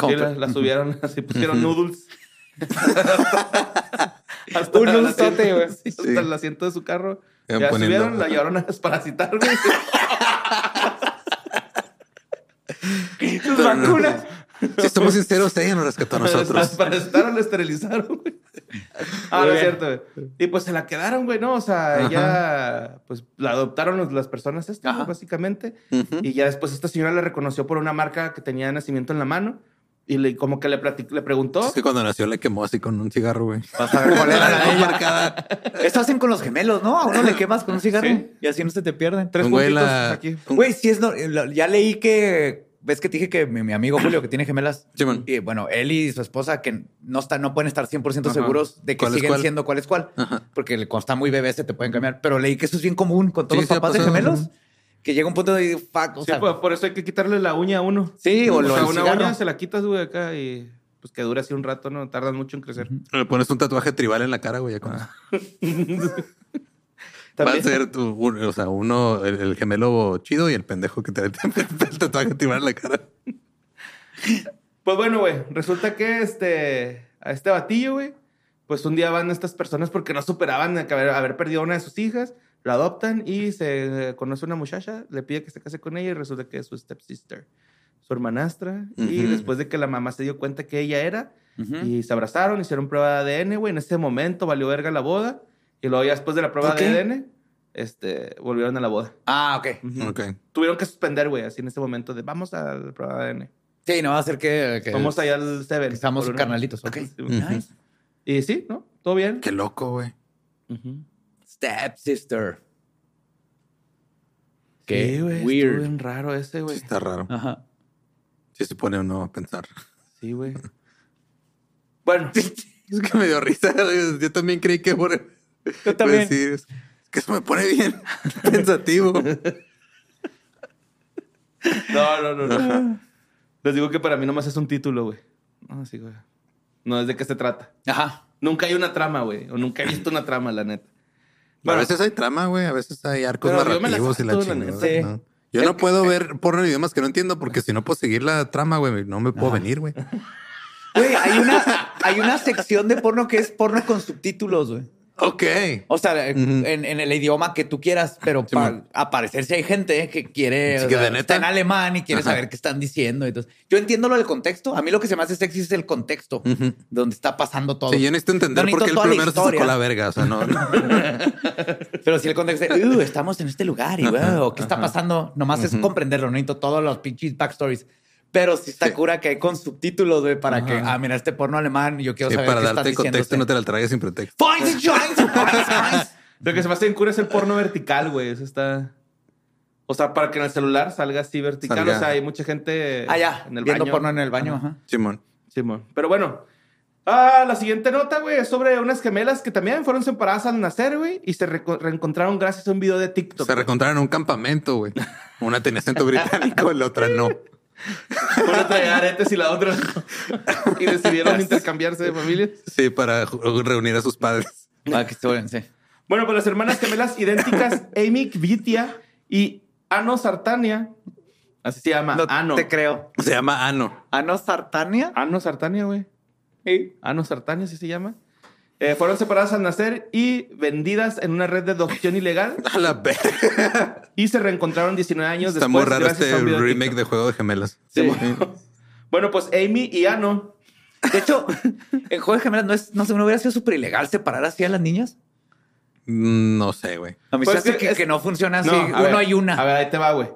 La, la subieron, así pusieron noodles. hasta Un noodlesote, güey. sí, hasta el asiento de su carro. Iban Ya poniendo- subieron, la llevaron a desparasitar, güey. Sus vacunas. Si somos sinceros, ella nos rescató a La nosotros. desparasitaron, la esterilizaron, güey. Ah, no es cierto, güey. Y pues se la quedaron, güey, ¿no? O sea, Ajá. ella, pues la adoptaron los- las personas estas, Ajá. básicamente. Ujú. Y ya después esta señora le reconoció por una marca que tenía de nacimiento en la mano. Y le, como que le, platic- le preguntó. Es que cuando nació le quemó así con un cigarro, güey. Vas a ver cuál era la marcada. Eso hacen con los gemelos, ¿no? A uno le quemas con un cigarro Sí. y así no se te pierden. Tres güey puntitos la- aquí. Güey, sí es... no- lo- ya leí que... ¿Ves que te dije que mi, mi amigo Julio, que tiene gemelas? Simón. Y bueno, él y su esposa que no, está, no pueden estar 100% Ajá. seguros de que ¿Cuál es siguen cuál? siendo cuál es cuál. Ajá. Porque cuando están muy bebés se te pueden cambiar. Pero leí que eso es bien común con todos Sí, los sí papás de gemelos. Que llega un punto de... Fuck, o Sí, sea, pues, por eso hay que quitarle la uña a uno. sí, o, O lo sea, una uña se la quitas, güey, acá y pues que dura así un rato, ¿no? Tardan mucho en crecer. Le pones un tatuaje tribal en la cara, güey. ya con eso. Va a También- ser tu, o sea, uno, el, el gemelo chido y el pendejo que te tatuaje tribal en la cara. Pues bueno, güey, resulta que este, a este batillo, güey, pues un día van estas personas porque no superaban haber, haber perdido a una de sus hijas, lo adoptan y se conoce una muchacha, le pide que se case con ella y resulta que es su stepsister, su hermanastra. Y Ujú. después de que la mamá se dio cuenta que ella era, Ujú. y se abrazaron, hicieron prueba de ADN, güey, en ese momento valió verga la boda. Y luego ya después de la prueba ¿Por de? ADN, este, volvieron a la boda. Ah, ok. Ujú. Ok. Tuvieron que suspender, güey, así en ese momento de vamos a la prueba de ADN. Sí, no va a ser que... que Vamos allá al Seven. que estamos carnalitos. Ok. Sí. Nice. Y sí, ¿no? Todo bien. Qué loco, güey. Ujú. Step sister. Sí, Qué güey. weird. bien raro ese, Sí, güey. está raro. Ajá. Sí se pone uno a pensar. Sí, güey. Bueno, Es que me dio risa. Yo también creí que por... Yo también. decir, es que eso me pone bien pensativo. no, no, no, no. Les digo que para mí nomás es un título, güey. No, sí, güey. No, ¿es de qué se trata? Ajá. Nunca hay una trama, güey. O nunca he visto una trama, la neta. a veces hay trama, güey. A veces hay arcos me la narrativos y la salto, la chingada. neta. ¿no? Yo no puedo ver porno en idiomas que no entiendo porque si no puedo seguir la trama, güey, no me puedo venir, güey. Güey, hay una, hay una sección de porno que es porno con subtítulos, güey. Ok. O sea, en, en el idioma que tú quieras, pero Sí, para man. aparecerse hay gente que quiere, Sí, que sea, está en alemán y quiere Ajá. saber qué están diciendo. Entonces, yo entiendo lo del contexto. A mí lo que se me hace sexy es el contexto donde está pasando todo. Sí, yo necesito entender No por qué el primero se sacó la verga. O sea, no. no. Pero si el contexto es, "Uh, estamos en este lugar y wow, ¿qué está pasando? Nomás es comprenderlo, no necesito todos los pinches backstories. Pero sí está Sí. cura que hay con subtítulos, güey, para que, ah, mira, este porno alemán, yo quiero Sí, saber para qué darte está contexto diciendo no este. te la traigas sin pretexto. Lo que se me hace en cura es el porno vertical, güey. Eso está. O sea, para que en el celular salga así vertical. Salga. O sea, hay mucha gente Ah, ya, en el viendo baño. porno en el baño, ajá. Simón. Simón. Pero bueno. Ah, la siguiente nota, güey, es sobre unas gemelas que también fueron separadas al nacer, güey, y se reencontraron gracias a un video de TikTok. Se reencontraron en un campamento, güey. Una tenía acento británico, la otra no. Una traía aretes y la otra. Y decidieron intercambiarse de familia. Sí, para reunir a sus padres. Ah, que estuvo- sí. Bueno, pues las hermanas gemelas idénticas, Amy Kvitia y Ano Sartania, así se llama, No Ano. te creo. Se llama Ano. ¿Ano Sartania? Ano Sartania, güey. Ano Sartania, así se llama. Eh, fueron separadas al nacer y vendidas en una red de adopción ilegal A la verga. y se reencontraron 19 años Está después. muy raro gracias este remake de Juego de Gemelas. Sí. bueno, pues Amy y Ano De hecho, en Juego de Gemelas no, es, no sé, no hubiera sido súper ilegal separar así a las niñas. Mm, No sé, güey. A mí Pues se hace que que, es- que no funciona así. No, Uno ver, y una. A ver, ahí te va, güey.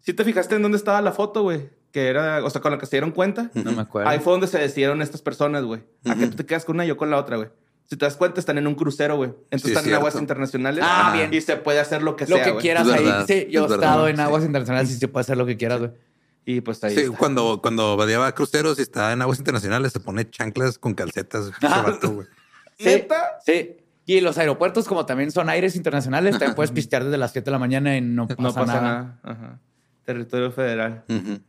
Si te fijaste en dónde estaba la foto, güey, que era, o sea, con la que se dieron cuenta. no me acuerdo. Ahí fue donde se decidieron estas personas, güey. A que tú te quedas con una y yo con la otra, güey. Si te das cuenta, están en un crucero, güey. Entonces Sí, están en aguas internacionales. Ah, bien. Y se puede hacer lo que lo sea, que güey. quieras Es ahí. verdad, Sí, yo he es estado en sí. aguas internacionales y se puede hacer lo que quieras, güey. Y pues ahí Sí, está. cuando, cuando va cruceros y está en aguas internacionales, se pone chanclas con calcetas. güey. Sí, ¿Neta? Sí. Y los aeropuertos, como también son aires internacionales, también puedes pistear desde las 7 de la mañana y no pasa, No pasa nada. nada. Ajá. Territorio federal. Ujú.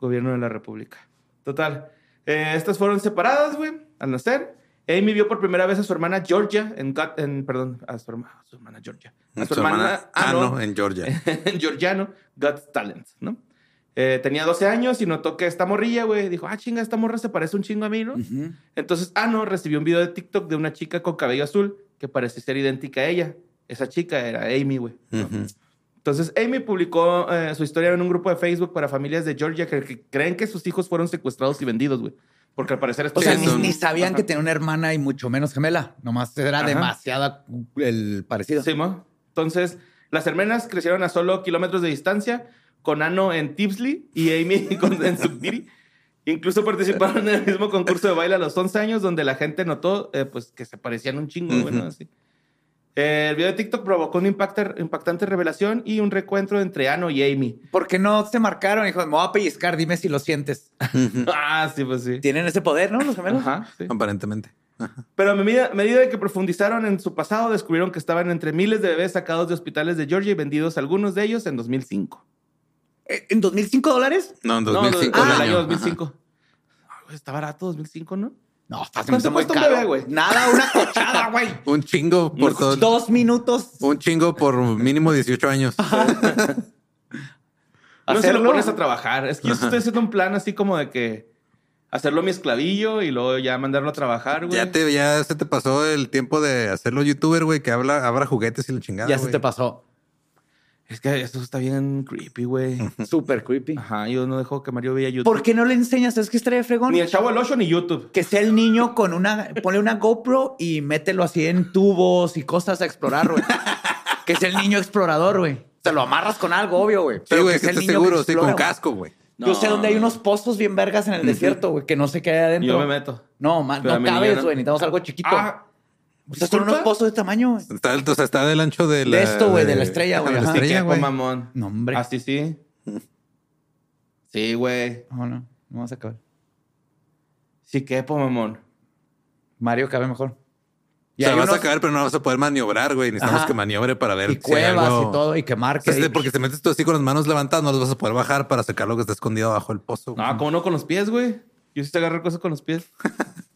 Gobierno de la República. Total. Eh, estas fueron separadas, güey, al nacer. Amy vio por primera vez a su hermana Georgia en, en perdón, a su, herma- a su hermana Georgia. A su, Su hermana Ano en Georgia. en Georgiano Got Talent, ¿no? Eh, tenía 12 años y notó que esta morrilla, güey, dijo, ah, chinga, esta morra se parece un chingo a mí, ¿no? Entonces Ano recibió un video de TikTok de una chica con cabello azul que parece ser idéntica a ella. Esa chica era Amy, güey. ¿no? Entonces, Amy publicó eh, su historia en un grupo de Facebook para familias de Georgia que, que creen que sus hijos fueron secuestrados y vendidos, güey. Porque al parecer esto O sea, ni, sabían Ajá. que tenía una hermana y mucho menos gemela. Nomás era Ajá. demasiada el parecido. Sí, ¿mo? Entonces, las hermanas crecieron a solo kilómetros de distancia, con Ano en Tipsley y Amy en Submiri. Incluso participaron en el mismo concurso de baile a los 11 años, donde la gente notó eh, pues, que se parecían un chingo, güey, ¿no? Ujú. Así. El video de TikTok provocó una impacta- impactante revelación y un recuentro entre Ano y Amy. ¿Por qué no se marcaron? Dijo, me voy a pellizcar, dime si lo sientes. ah, sí, pues sí. Tienen ese poder, ¿no? Los gemelos. Ajá, sí. Aparentemente. Pero a medida, medida de que profundizaron en su pasado, descubrieron que estaban entre miles de bebés sacados de hospitales de Georgia y vendidos algunos de ellos en 2005. Eh, ¿En 2005 dólares? No, en No, 2005. no, el el año. año 2005. Ah, Está barato 2005, ¿no? No, está ¿Cuánto muy cuesta un caro. bebé, güey? Nada, una cochada, güey. Un chingo por todo. Dos minutos. Un chingo por mínimo 18 años. No se lo pones a trabajar. Es que yo estoy haciendo un plan así como de que hacerlo mi esclavillo y luego ya mandarlo a trabajar, güey. Ya te, ya se te pasó el tiempo de hacerlo youtuber, güey, que habla, abra juguetes y la chingada. ya se güey. te pasó. Es que eso está bien creepy, güey. Súper creepy. Ajá, yo no dejo que Mario vea YouTube. ¿Por qué no le enseñas? ¿Es que estaría fregón? Ni el Chavo del 8 ni YouTube. Que sea el niño con una... Ponle una GoPro y mételo así en tubos y cosas a explorar, güey. que sea el niño explorador, güey. Se lo amarras con algo, obvio, güey. Sí, Pero güey, que sea el niño seguro, sí, explora, con güey. casco, güey. Yo sé dónde hay unos pozos bien vergas en el desierto, güey, que no sé qué hay adentro. Yo me meto. No, man, Pero a no cabes, no. güey. Necesitamos algo chiquito. Ah, o sea, son unos pozos de tamaño, güey. Está, o sea, está del ancho de la... De esto, güey, de la estrella, güey, De la estrella, güey. mamón. No, hombre. Así sí. Sí, güey. No, no. No vamos a acabar. Sí quepo, mamón. Mario cabe mejor. O sea, vas a caer, pero no vas a poder maniobrar, güey. Necesitamos Ajá. que maniobre para ver Y si hay cuevas algo- y todo, y que marque. O sea, y- porque si te metes tú así con las manos levantadas, no los vas a poder bajar para sacar lo que está escondido bajo el pozo. güey. No, ¿cómo no con los pies, güey? Yo sí sé agarrar cosas con los pies.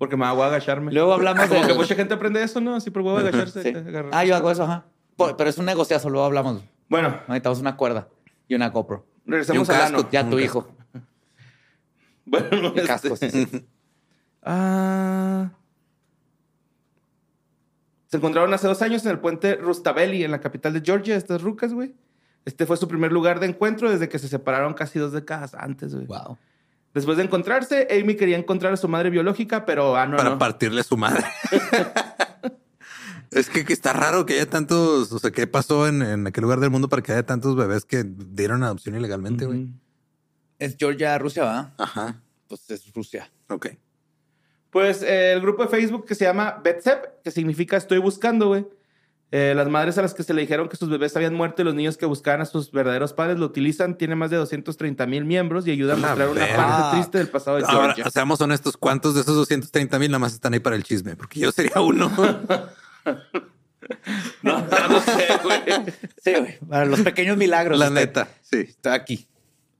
Porque me hago agacharme. Luego hablamos Como de- que mucha gente aprende eso, ¿no? Así por huevo agacharse. Sí. Ah, yo hago eso, ajá. Por- Pero es un negociazo, luego hablamos. Bueno, Necesitamos una cuerda y una GoPro. Y un al casco. ano. Ya tu hijo. Bueno, Y cascos. este- Ah. Se encontraron hace dos años en el puente Rustavelli, en la capital de Georgia, estas rucas, güey. Este fue su primer lugar de encuentro desde que se separaron casi dos décadas antes, güey. Wow. Después de encontrarse, Amy quería encontrar a su madre biológica, pero ah, no, para no. partirle su madre. es que, que está raro que haya tantos, o sea, ¿qué pasó en, en aquel lugar del mundo para que haya tantos bebés que dieron adopción ilegalmente, güey? Es Georgia, Rusia, ¿verdad? Ajá. Pues es Rusia. Ok. Pues eh, el grupo de Facebook que se llama BetSep, que significa estoy buscando, güey. Eh, las madres a las que se le dijeron que sus bebés habían muerto y los niños que buscaban a sus verdaderos padres lo utilizan. Tiene más de 230 mil miembros y ayuda a mostrar una parte triste del pasado de Ahora, Georgia. seamos honestos, ¿cuántos de esos 230 mil nada más están ahí para el chisme? Porque yo sería uno. No, no sé, güey. Sí, güey. Para los pequeños milagros. La está- neta, sí. Está aquí.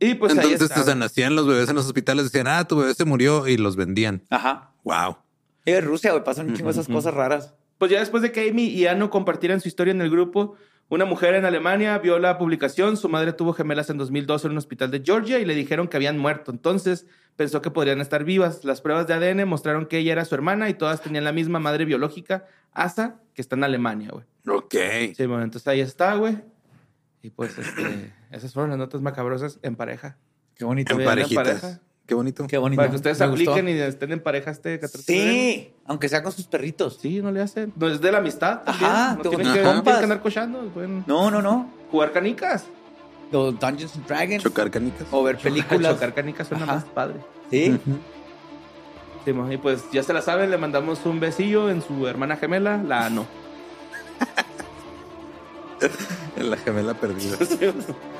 Y pues ahí Entonces, está. o sea, nacían los bebés en los hospitales, decían, ah, tu bebé se murió y los vendían. Ajá. Wow. Es Rusia, güey. Pasan un chingo de esas cosas raras. Pues ya después de que Amy y Ano compartieran su historia en el grupo, una mujer en Alemania vio la publicación. Su madre tuvo gemelas en 2012 en un hospital de Georgia y le dijeron que habían muerto. Entonces pensó que podrían estar vivas. Las pruebas de ADN mostraron que ella era su hermana y todas tenían la misma madre biológica, Asa, que está en Alemania, güey. Ok. Sí, bueno, entonces ahí está, güey. Y pues este, esas fueron las notas macabrosas en pareja. Qué bonito. En Vean en parejitas. pareja. Qué bonito. Qué bonito. Para que ustedes Me gustó. apliquen y estén en pareja este 14 de febrero. Sí, aunque sea con sus perritos. Sí, no le hacen. No es de la amistad. También. Ajá, no tú- tienen que, no compas. tienen que andar cochando. Pueden No, no, no. jugar canicas. Los Dungeons and Dragons. Chocar canicas. O ver películas. Chocar canicas suena Ajá. más padre. Sí. Sí, mo, y pues ya se la saben, le mandamos un besillo en su hermana gemela, la Ano. En la gemela perdida.